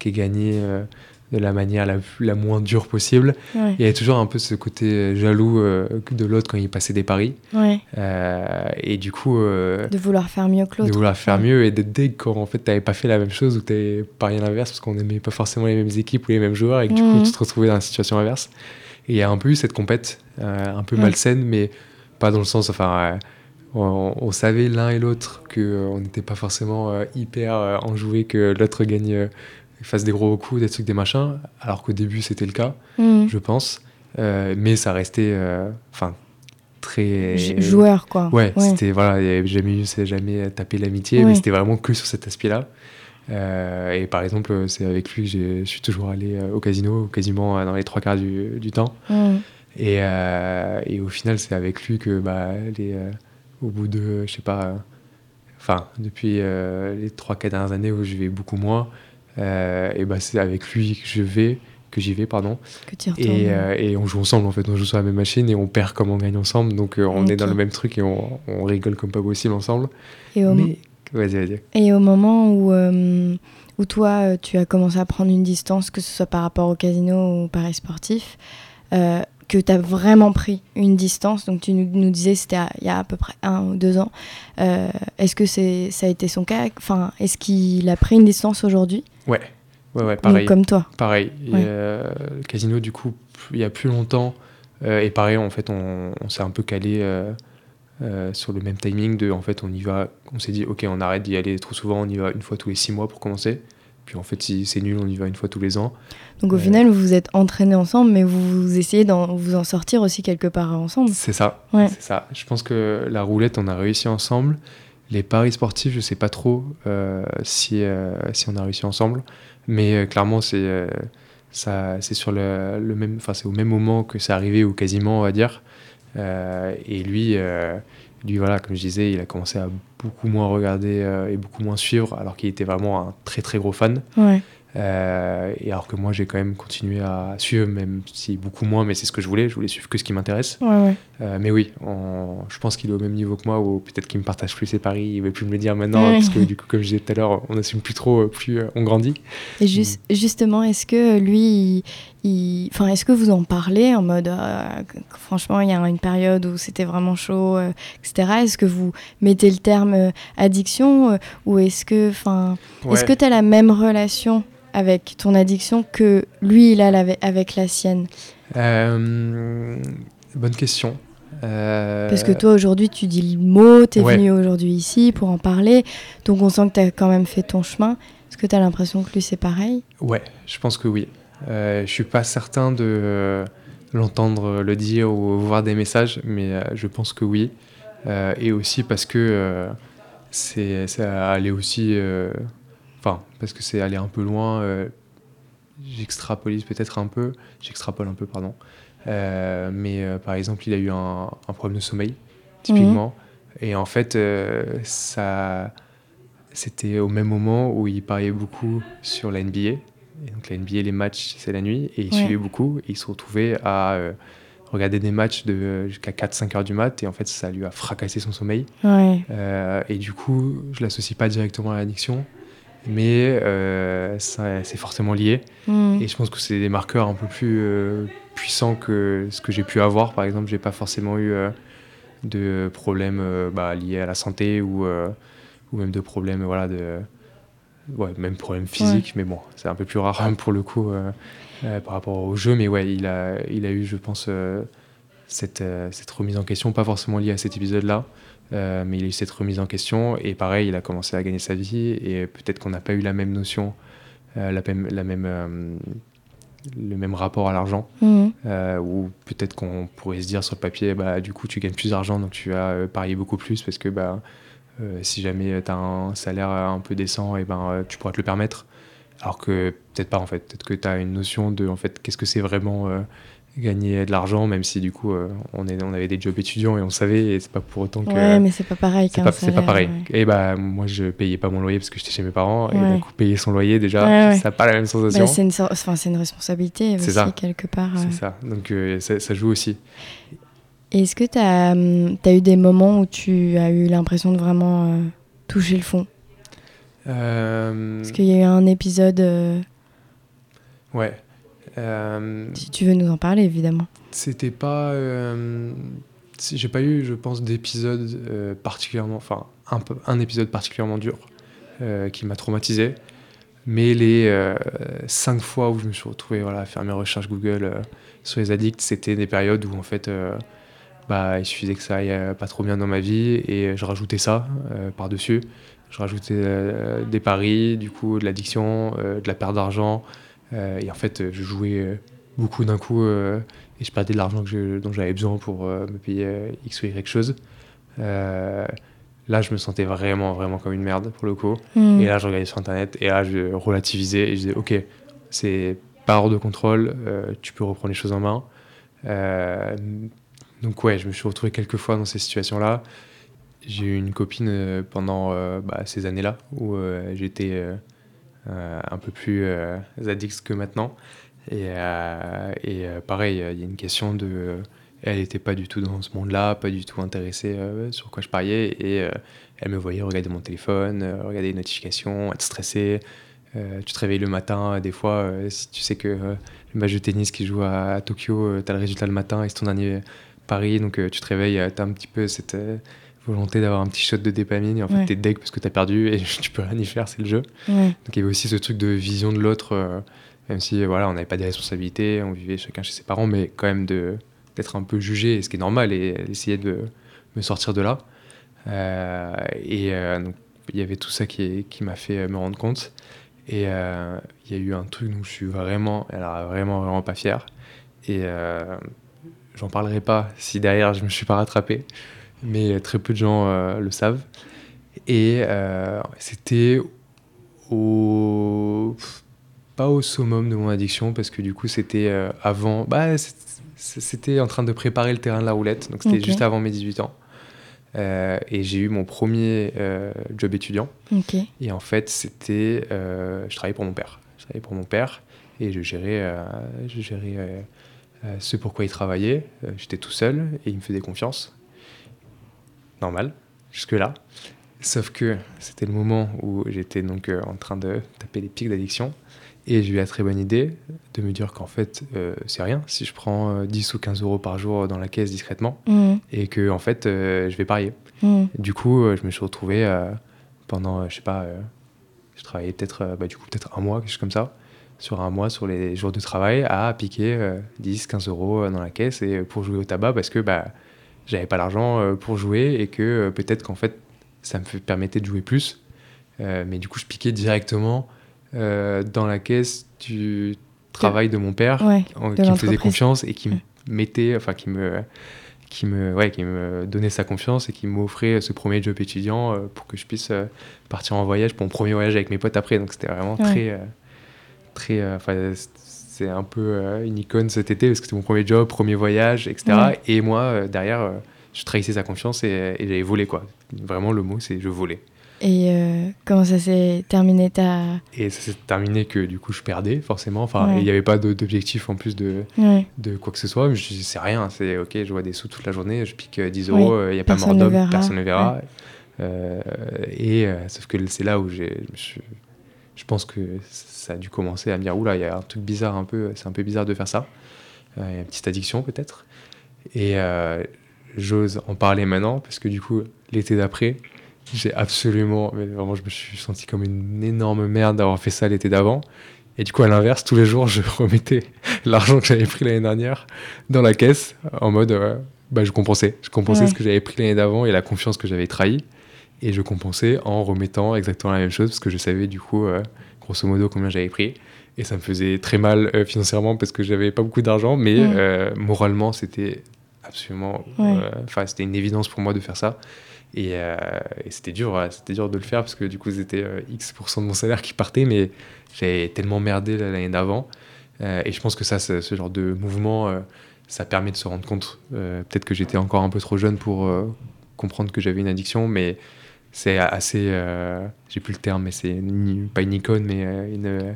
qui est gagné de la manière la, la moins dure possible. Il y a toujours un peu ce côté jaloux de l'autre quand il passait des paris. et du coup. de vouloir faire mieux que l'autre. De vouloir faire mieux et d'être deg quand en fait t'avais pas fait la même chose ou t'avais parié l'inverse parce qu'on n'aimait pas forcément les mêmes équipes ou les mêmes joueurs et que du coup tu te retrouvais dans la situation inverse. Et il y a un peu eu cette compète, un peu malsaine, mais pas dans le sens. Enfin on, savait l'un et l'autre qu'on euh, n'était pas forcément euh, hyper euh, enjoué que l'autre gagne, fasse des gros coups, des trucs, des machins, alors qu'au début c'était le cas, mm. je pense. mais ça restait, enfin, très joueur quoi. Ouais, c'était voilà, jamais eu, jamais tapé l'amitié, mais c'était vraiment que sur cet aspect-là. et par exemple, c'est avec lui que je suis toujours allé au casino, quasiment dans les trois quarts du, temps. Mm. Et, et, au final, c'est avec lui que bah, les, au bout de, je sais pas, enfin, depuis euh, les 3-4 dernières années où je vais beaucoup moins, euh, et bah, c'est avec lui que je vais, que j'y vais, pardon. et, euh, et, on joue ensemble, en fait, on joue sur la même machine et on perd comme on gagne ensemble, donc on est dans le même truc et on, on, rigole comme pas possible ensemble. Et au, Mais... vas-y, vas-y. Et au moment où, où toi, tu as commencé à prendre une distance, que ce soit par rapport au casino ou au paris sportif, que tu as vraiment pris une distance. Donc tu nous, disais c'était il y a à peu près un ou deux ans. Euh, est-ce que c'est ça a été son cas? Enfin, est-ce qu'il a pris une distance aujourd'hui? Ouais, ouais, ouais, pareil. comme toi. Pareil. le casino du coup il y a plus longtemps euh, et pareil en fait on, s'est un peu calé. Euh, sur le même timing de en fait on y va on s'est dit ok on arrête d'y aller trop souvent on y va une fois tous les six mois pour commencer puis en fait, si c'est nul, on y va une fois tous les ans. Donc au euh, final, vous vous êtes entraînés ensemble, mais vous essayez de vous en sortir aussi quelque part ensemble. C'est ça. C'est ça. Je pense que la roulette, on a réussi ensemble. Les paris sportifs, je sais pas trop euh, si, si on a réussi ensemble, mais clairement, c'est ça, c'est sur le, le même, enfin c'est au même moment que c'est arrivé ou quasiment, on va dire. Et lui lui, voilà, comme je disais, il a commencé à beaucoup moins regarder euh, et beaucoup moins suivre, alors qu'il était vraiment un très très gros fan. Euh, et alors que moi, j'ai quand même continué à suivre, même si beaucoup moins, mais c'est ce que je voulais. Je voulais suivre que ce qui m'intéresse. Euh, mais oui, je pense qu'il est au même niveau que moi, ou peut-être qu'il me partage plus ses paris. Il veut plus me le dire maintenant, parce que du coup, comme je disais tout à l'heure, on n'assume plus trop, plus on grandit. Et juste, justement, est-ce que lui, Enfin, est-ce que vous en parlez en mode, franchement, il y a une période où c'était vraiment chaud, etc. Est-ce que vous mettez le terme addiction, ou est-ce que, enfin, est-ce que tu as la même relation avec ton addiction que lui, il a avec la sienne? Euh, Bonne question. Euh, Parce que toi, aujourd'hui, tu dis le mot, tu es venu aujourd'hui ici pour en parler, donc on sent que tu as quand même fait ton chemin. Est-ce que tu as l'impression que lui, c'est pareil? Ouais, je pense que oui. Euh, je suis pas certain de l'entendre le dire ou voir des messages, mais euh, je pense que oui. et aussi parce que c'est aller aussi Enfin, parce que c'est aller un peu loin. Euh, j'extrapolise peut-être un peu. J'extrapole un peu, pardon. Euh, mais euh, par exemple, il a eu un, problème de sommeil, typiquement. Mhm. Et en fait, ça, c'était au même moment où il pariait beaucoup sur la NBA. Et donc la NBA, les matchs, c'est la nuit. Et il suivait beaucoup. Et il se retrouvait à regarder des matchs de, jusqu'à 4-5 heures du mat. Et en fait, ça lui a fracassé son sommeil. et du coup, je l'associe pas directement à l'addiction mais euh, c'est forcément lié. Hmm. Et je pense que c'est des marqueurs un peu plus euh, puissants que ce que j'ai pu avoir. Par exemple, j'ai pas forcément eu euh, de problèmes bah, liés à la santé ou, ou même de problèmes, voilà, de, ouais, même problèmes physiques. Mais bon, c'est un peu plus rare pour le coup par rapport au jeu. Mais ouais, il a, il a eu, je pense, cette, cette remise en question, pas forcément liée à cet épisode-là. Euh, mais il a eu cette remise en question et pareil, il a commencé à gagner sa vie et peut-être qu'on n'a pas eu la même notion, euh, la, même, la même, euh, le même rapport à l'argent. Mhm. ou peut-être qu'on pourrait se dire sur le papier, bah, du coup, tu gagnes plus d'argent donc tu as parié beaucoup plus parce que bah, si jamais tu as un salaire un peu décent, et ben, tu pourras te le permettre. Alors que peut-être pas en fait, peut-être que tu as une notion de en fait, qu'est-ce que c'est vraiment gagner de l'argent, même si du coup euh, on, est, on avait des jobs étudiants et on savait, et c'est pas pour autant que. Ouais, mais c'est pas pareil C'est pas, pas, pareil. Et bah moi je payais pas mon loyer parce que j'étais chez mes parents, et du coup payer son loyer déjà, ça n'a pas la même sensation. c'est une, enfin, une responsabilité aussi, ça. quelque part. C'est ça, donc euh, ça, joue aussi. Est-ce que tu as, hum, as, eu des moments où tu as eu l'impression de vraiment euh, toucher le fond? Euh, Parce qu'il y a eu un épisode, euh, Ouais. Euh, si tu veux nous en parler, évidemment. C'était pas. J'ai pas eu, je pense, d'épisode particulièrement. Enfin, un, peu- un épisode particulièrement dur qui m'a traumatisé. Mais les cinq fois où je me suis retrouvé voilà, à faire mes recherches Google sur les addicts, c'était des périodes où en fait. Bah, il suffisait que ça aille euh, pas trop bien dans ma vie et je rajoutais ça euh, par-dessus. Je rajoutais euh, des paris, du coup de l'addiction, euh, de la perte d'argent. et en fait, je jouais beaucoup d'un coup et je perdais de l'argent dont j'avais besoin pour me payer X ou Y chose. Là, je me sentais vraiment, vraiment comme une merde pour le coup. Hmm. Et là, je regardais sur Internet et là, je relativisais et je disais, ok, c'est pas hors de contrôle, tu peux reprendre les choses en main. Donc ouais, je me suis retrouvé quelques fois dans ces situations-là. J'ai eu une copine euh, pendant euh, bah, ces années-là où euh, j'étais un peu plus addict que maintenant. Et, et pareil, il y a une question de... elle n'était pas du tout dans ce monde-là, pas du tout intéressée sur quoi je pariais. Et elle me voyait regarder mon téléphone, regarder les notifications, être stressée. Tu te réveilles le matin, des fois, si tu sais que le match de tennis qui joue à, à Tokyo, tu as le résultat le matin et c'est ton dernier pari, donc euh, tu te réveilles, tu as un petit peu cette euh, volonté d'avoir un petit shot de dopamine et en fait Ouais. t'es deg parce que t'as perdu et tu peux rien y faire, c'est le jeu. Ouais. Donc il y avait aussi ce truc de vision de l'autre, euh, même si voilà, on n'avait pas des responsabilités, on vivait chacun chez ses parents, mais quand même d'être un peu jugé, ce qui est normal, et essayer de me sortir de là. Euh, et euh, donc il y avait tout ça qui, qui m'a fait me rendre compte. Et euh, il y a eu un truc dont je suis vraiment, alors vraiment, vraiment pas fier. Et euh, j'en parlerai pas si derrière je me suis pas rattrapé, mais très peu de gens euh, le savent. Et euh, c'était au pas au summum de mon addiction parce que du coup c'était euh, avant bah c'était en train de préparer le terrain de la roulette donc c'était juste avant mes 18 ans. Euh, et j'ai eu mon premier euh, job étudiant. Et en fait c'était euh, je travaillais pour mon père. Je travaillais pour mon père et je gérais je gérais ce pourquoi il travaillait Euh, j'étais tout seul et il me faisait confiance normal jusque là Sauf que c'était le moment où j'étais donc euh, en train de taper des pics d'addiction. Et j'ai eu la très bonne idée de me dire qu'en fait, euh, c'est rien si je prends euh, 10 ou 15 euros par jour dans la caisse discrètement Hmm. et que en fait, euh, je vais parier. Hmm. Du coup, euh, je me suis retrouvé euh, pendant, euh, je sais pas, euh, je travaillais peut-être euh, bah, du coup peut-être un mois, quelque chose comme ça, sur un mois, sur les jours de travail, à piquer euh, 10, 15 euros euh, dans la caisse et euh, pour jouer au tabac parce que bah, j'avais pas l'argent euh, pour jouer et que euh, peut-être qu'en fait, ça me permettait de jouer plus. Euh, mais du coup, je piquais directement euh, dans la caisse du travail de mon père Ouais. en- de qui me faisait confiance et qui me mettait, enfin qui me, qui me, ouais, qui me donnait sa confiance et qui m'offrait ce premier job étudiant euh, pour que je puisse euh, partir en voyage pour mon premier voyage avec mes potes après. Donc c'était vraiment Ouais. très, euh, très, euh, enfin c'est un peu euh, une icône cet été parce que c'était mon premier job, premier voyage, etc. Ouais. Et moi euh, derrière, je trahissais sa confiance et, et j'avais volé quoi. Vraiment le mot c'est je volais. Et euh, comment ça s'est terminé ta... Et ça s'est terminé que du coup je perdais forcément. Enfin, Ouais. il n'y avait pas d'objectif en plus de, Ouais. de quoi que ce soit. Mais je me suis dit, c'est rien, c'est ok, je vois des sous toute la journée, je pique euh, 10 Oui, euros, il n'y a pas mort d'homme, personne ne verra. Euh, et euh, sauf que c'est là où je, me suis- je pense que ça a dû commencer à me dire, oula, il y a un truc bizarre un peu, c'est un peu bizarre de faire ça. Euh, Il y a une petite addiction peut-être. Et euh, j'ose en parler maintenant parce que du coup, l'été d'après, j'ai absolument, mais vraiment, je me suis senti comme une énorme merde d'avoir fait ça l'été d'avant. Et du coup, à l'inverse, tous les jours, je remettais l'argent que j'avais pris l'année dernière dans la caisse en mode, euh, bah, je compensais. Je compensais Ouais. ce que j'avais pris l'année d'avant et la confiance que j'avais trahie. Et je compensais en remettant exactement la même chose parce que je savais du coup, euh, grosso modo, combien j'avais pris. Et ça me faisait très mal euh, financièrement parce que j'avais pas beaucoup d'argent, mais Ouais. euh, moralement, c'était absolument. Ouais. Enfin, c'était une évidence pour moi de faire ça. Et, et c'était dur, c'était dur de le faire parce que du coup, c'était X% de mon salaire qui partait, mais j'avais tellement merdé l'année d'avant. Et je pense que ça, ce, genre de mouvement, ça permet de se rendre compte. Peut-être que j'étais encore un peu trop jeune pour comprendre que j'avais une addiction, mais c'est assez. euh, j'ai plus le terme, mais c'est pas une icône, mais euh, une. euh,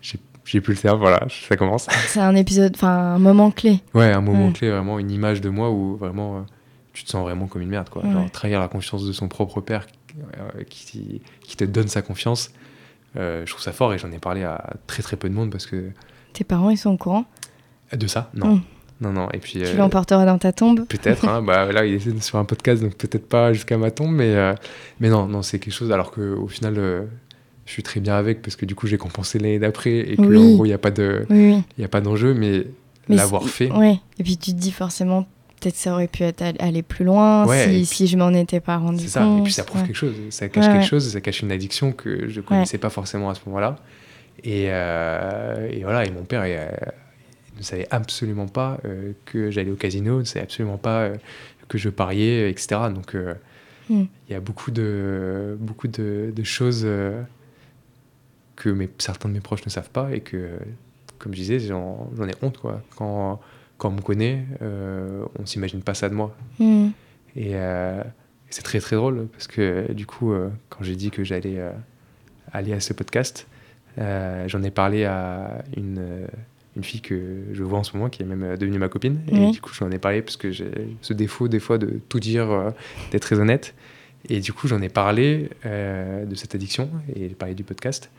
j'ai- plus le terme, voilà, ça commence. C'est un épisode, enfin un moment clé. Ouais, un moment Ouais. clé, vraiment une image de moi où vraiment tu te sens vraiment comme une merde, quoi. Ouais. Genre trahir la confiance de son propre père qui, qui, te donne sa confiance, je trouve ça fort et j'en ai parlé à très très peu de monde parce que. Tes parents, ils sont au courant? De ça? Non. Hmm. Non, non. Et puis, tu l'emporteras dans ta tombe. Peut-être. Hein, bah, là, il est sur un podcast, donc peut-être pas jusqu'à ma tombe, mais, mais non, non c'est quelque chose. Alors qu'au final, je suis très bien avec parce que du coup j'ai compensé l'année d'après et qu'en gros il n'y a pas de il a pas d'enjeu mais, l'avoir fait. ouais. Et puis tu te dis forcément peut-être ça aurait pu être aller plus loin si, si, je m'en étais pas rendu compte ça et puis ça prouve quelque chose ça cache quelque chose ça cache une addiction que je connaissais pas forcément à ce moment-là. Et, euh, et, voilà et mon père il, ne savait absolument pas euh, que j'allais au casino ne savait absolument pas euh, que je pariais etc donc hmm. il y a beaucoup de beaucoup de, de choses que mes, certains de mes proches ne savent pas et que, comme je disais, j'en ai honte. Quoi. Quand, quand on me connaît, euh, on ne s'imagine pas ça de moi. Hmm. Euh, et, c'est très très drôle parce que du coup, euh, quand j'ai dit que j'allais aller à ce podcast, j'en ai parlé à une, une, fille que je vois en ce moment qui est même devenue ma copine. Et du coup, j'en ai parlé parce que j'ai ce défaut des fois de tout dire, d'être très honnête. Et du coup, j'en ai parlé de cette addiction et j'ai parlé du podcast.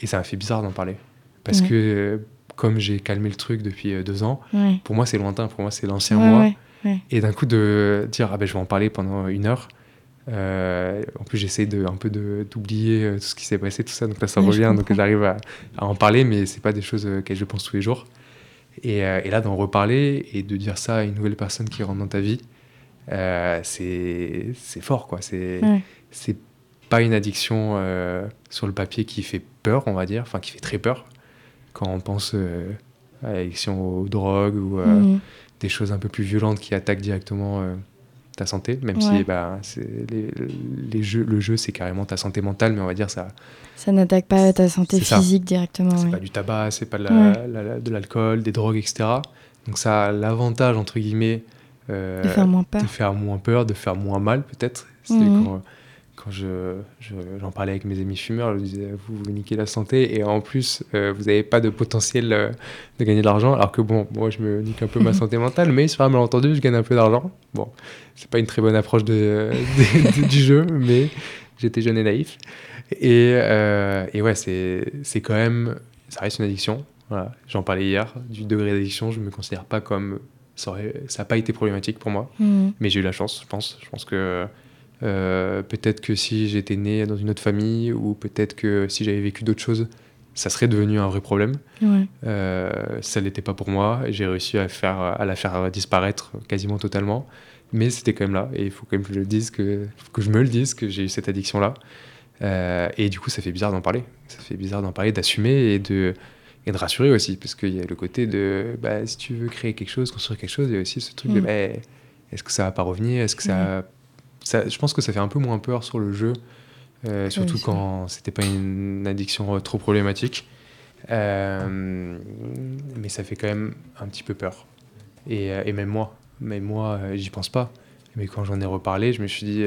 Et ça m'a fait bizarre d'en parler. Parce que comme j'ai calmé le truc depuis euh, deux ans, pour moi c'est lointain, pour moi c'est l'ancien moi. Et d'un coup de dire, ah ben je vais en parler pendant une heure. Euh, en plus j'essaie de, un peu d'oublier euh, tout ce qui s'est passé, tout ça, donc là ça revient, donc j'arrive à, à, en parler, mais c'est pas des choses auxquelles je pense tous les jours. Et, et là d'en reparler et de dire ça à une nouvelle personne qui rentre dans ta vie, c'est fort quoi. C'est pas une addiction euh, sur le papier qui fait peur, on va dire, enfin qui fait très peur quand on pense euh, à l'addiction aux drogues ou euh, mhm. des choses un peu plus violentes qui attaquent directement ta santé, même si bah, les, les, jeux, le jeu c'est carrément ta santé mentale, mais on va dire ça. Ça n'attaque pas ta santé physique directement. C'est pas du tabac, c'est pas de l'alcool, des drogues, etc. Donc ça a l'avantage entre guillemets de faire moins peur, de faire moins peur, de faire moins mal peut-être. Mhm. Quand quand je, j'en parlais avec mes amis fumeurs, je disais vous, vous niquez la santé et en plus euh, vous n'avez pas de potentiel euh, de gagner de l'argent. Alors que bon, moi je me nique un peu ma santé mentale, mais sur un malentendu, je gagne un peu d'argent. Bon, c'est pas une très bonne approche de, du jeu, mais j'étais jeune et naïf. Et, euh, et ouais, c'est, c'est quand même, ça reste une addiction. Voilà. J'en parlais hier, du degré d'addiction, je me considère pas comme. Ça n'a pas été problématique pour moi, mmh. mais j'ai eu la chance, je pense. Je pense que euh, peut-être que si j'étais né dans une autre famille ou peut-être que si j'avais vécu d'autres choses, ça serait devenu un vrai problème. Euh, ça l'était pas pour moi. J'ai réussi à, faire, à la faire disparaître quasiment totalement. Mais c'était quand même là. Et il faut quand même que je le dise, que, que je me le dise, que j'ai eu cette addiction-là. Euh, et du coup, ça fait bizarre d'en parler. Ça fait bizarre d'en parler, d'assumer et de, et de rassurer aussi. Parce qu'il y a le côté de bah, si tu veux créer quelque chose, construire quelque chose, il y a aussi ce truc de mm. bah, est-ce que ça va pas revenir? Est-ce que ça je pense que ça fait un peu moins peur sur le jeu, euh, surtout quand c'était pas une addiction euh, trop problématique. Euh, mais ça fait quand même un petit peu peur. Et, et même moi, mais moi, j'y pense pas. Mais quand j'en ai reparlé, je me suis dit,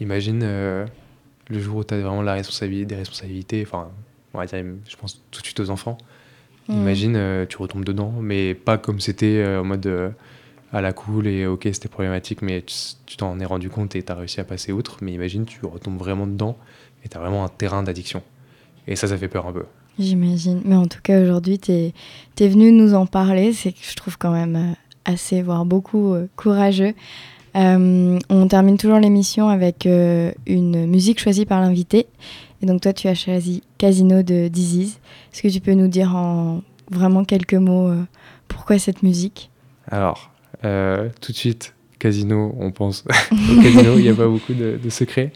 imagine le jour où tu as vraiment la responsabilité, des responsabilités, enfin, on va dire, je pense tout de suite aux enfants. Mmh. Imagine, tu retombes dedans, mais pas comme c'était en mode à la cool et ok c'était problématique mais tu t'en es rendu compte et tu as réussi à passer outre. Mais imagine tu retombes vraiment dedans et tu as vraiment un terrain d'addiction. Et ça ça fait peur un peu. J'imagine. Mais en tout cas aujourd'hui tu es, venu nous en parler. C'est que je trouve quand même euh, assez voire beaucoup euh, courageux. Euh, on termine toujours l'émission avec une musique choisie par l'invité. Et donc toi tu as choisi Casino de Disease. Est-ce que tu peux nous dire en vraiment quelques mots pourquoi cette musique? Alors euh, tout de suite, casino, on pense au casino, il n'y a pas beaucoup de, secrets.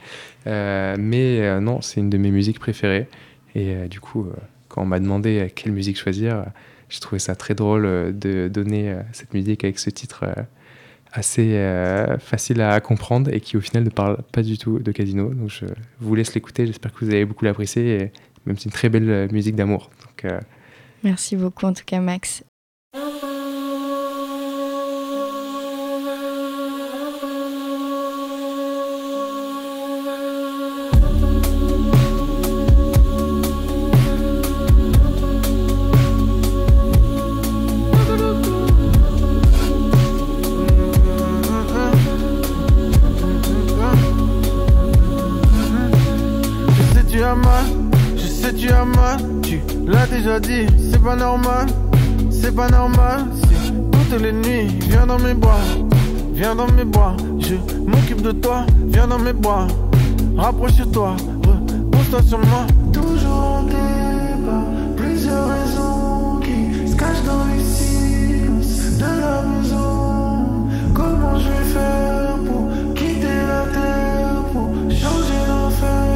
Euh, mais euh, non, c'est une de mes musiques préférées. Et du coup, quand on m'a demandé quelle musique choisir, j'ai trouvé ça très drôle de donner cette musique avec ce titre assez facile à comprendre et qui au final ne parle pas du tout de casino. Donc je vous laisse l'écouter, j'espère que vous allez beaucoup l'apprécier, et même c'est une très belle musique d'amour. Donc, Merci beaucoup en tout cas Max. C'est pas normal. Si toutes les nuits, viens dans mes bras, viens dans mes bras. Je m'occupe de toi, viens dans mes bras. Rapproche-toi, repose-toi sur moi. Toujours en débat, plusieurs raisons qui se cachent dans les silences de la maison. Comment je vais faire pour quitter la terre, pour changer l'enfer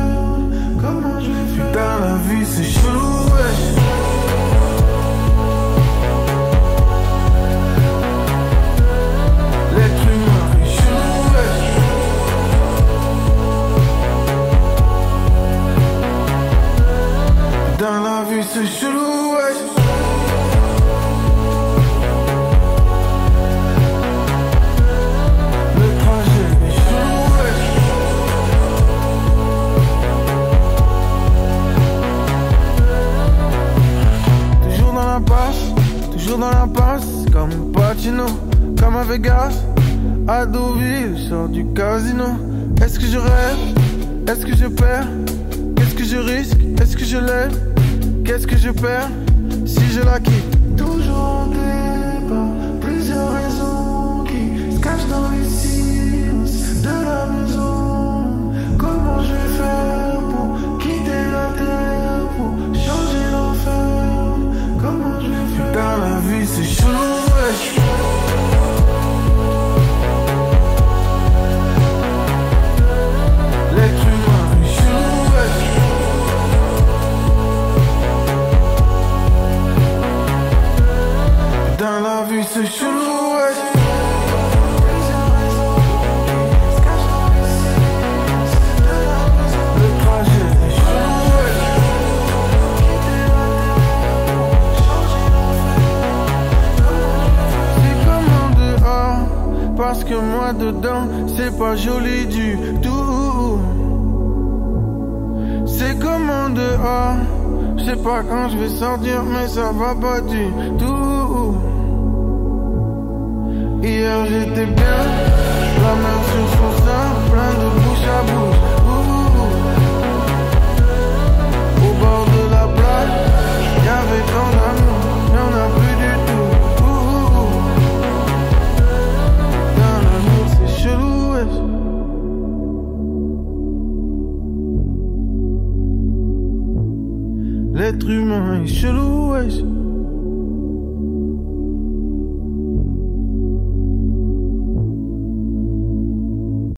Comment je vais faire? Dans la vie, c'est chelou, ouais. Vie, c'est chelou, ouais. Toujours dans l'impasse, comme Pacino, comme à Vegas, à Deauville, je sors du casino. Est-ce que je rêve? Est-ce que je perds? Qu'est-ce que je risque? Est-ce que je lève Qu'est-ce que je perds si je la quitte Toujours en débat, plusieurs raisons qui se cachent dans les silences de la maison. Comment je vais faire pour quitter la terre, pour changer l'enfer? Comment je vais faire? Dans la vie, c'est chelou, ouais. Parce que moi dedans, c'est pas joli du tout. C'est comme en dehors, je sais pas quand je vais sortir, mais ça va pas du tout. Hier j'étais bien, la main sur son sein, plein de bouche à bouche. Au bord de la plage, y'avait tant d'amour, y'en a plus du tout. Ouh. Dans l'amour c'est chelou, wesh. L'être humain est chelou, wesh.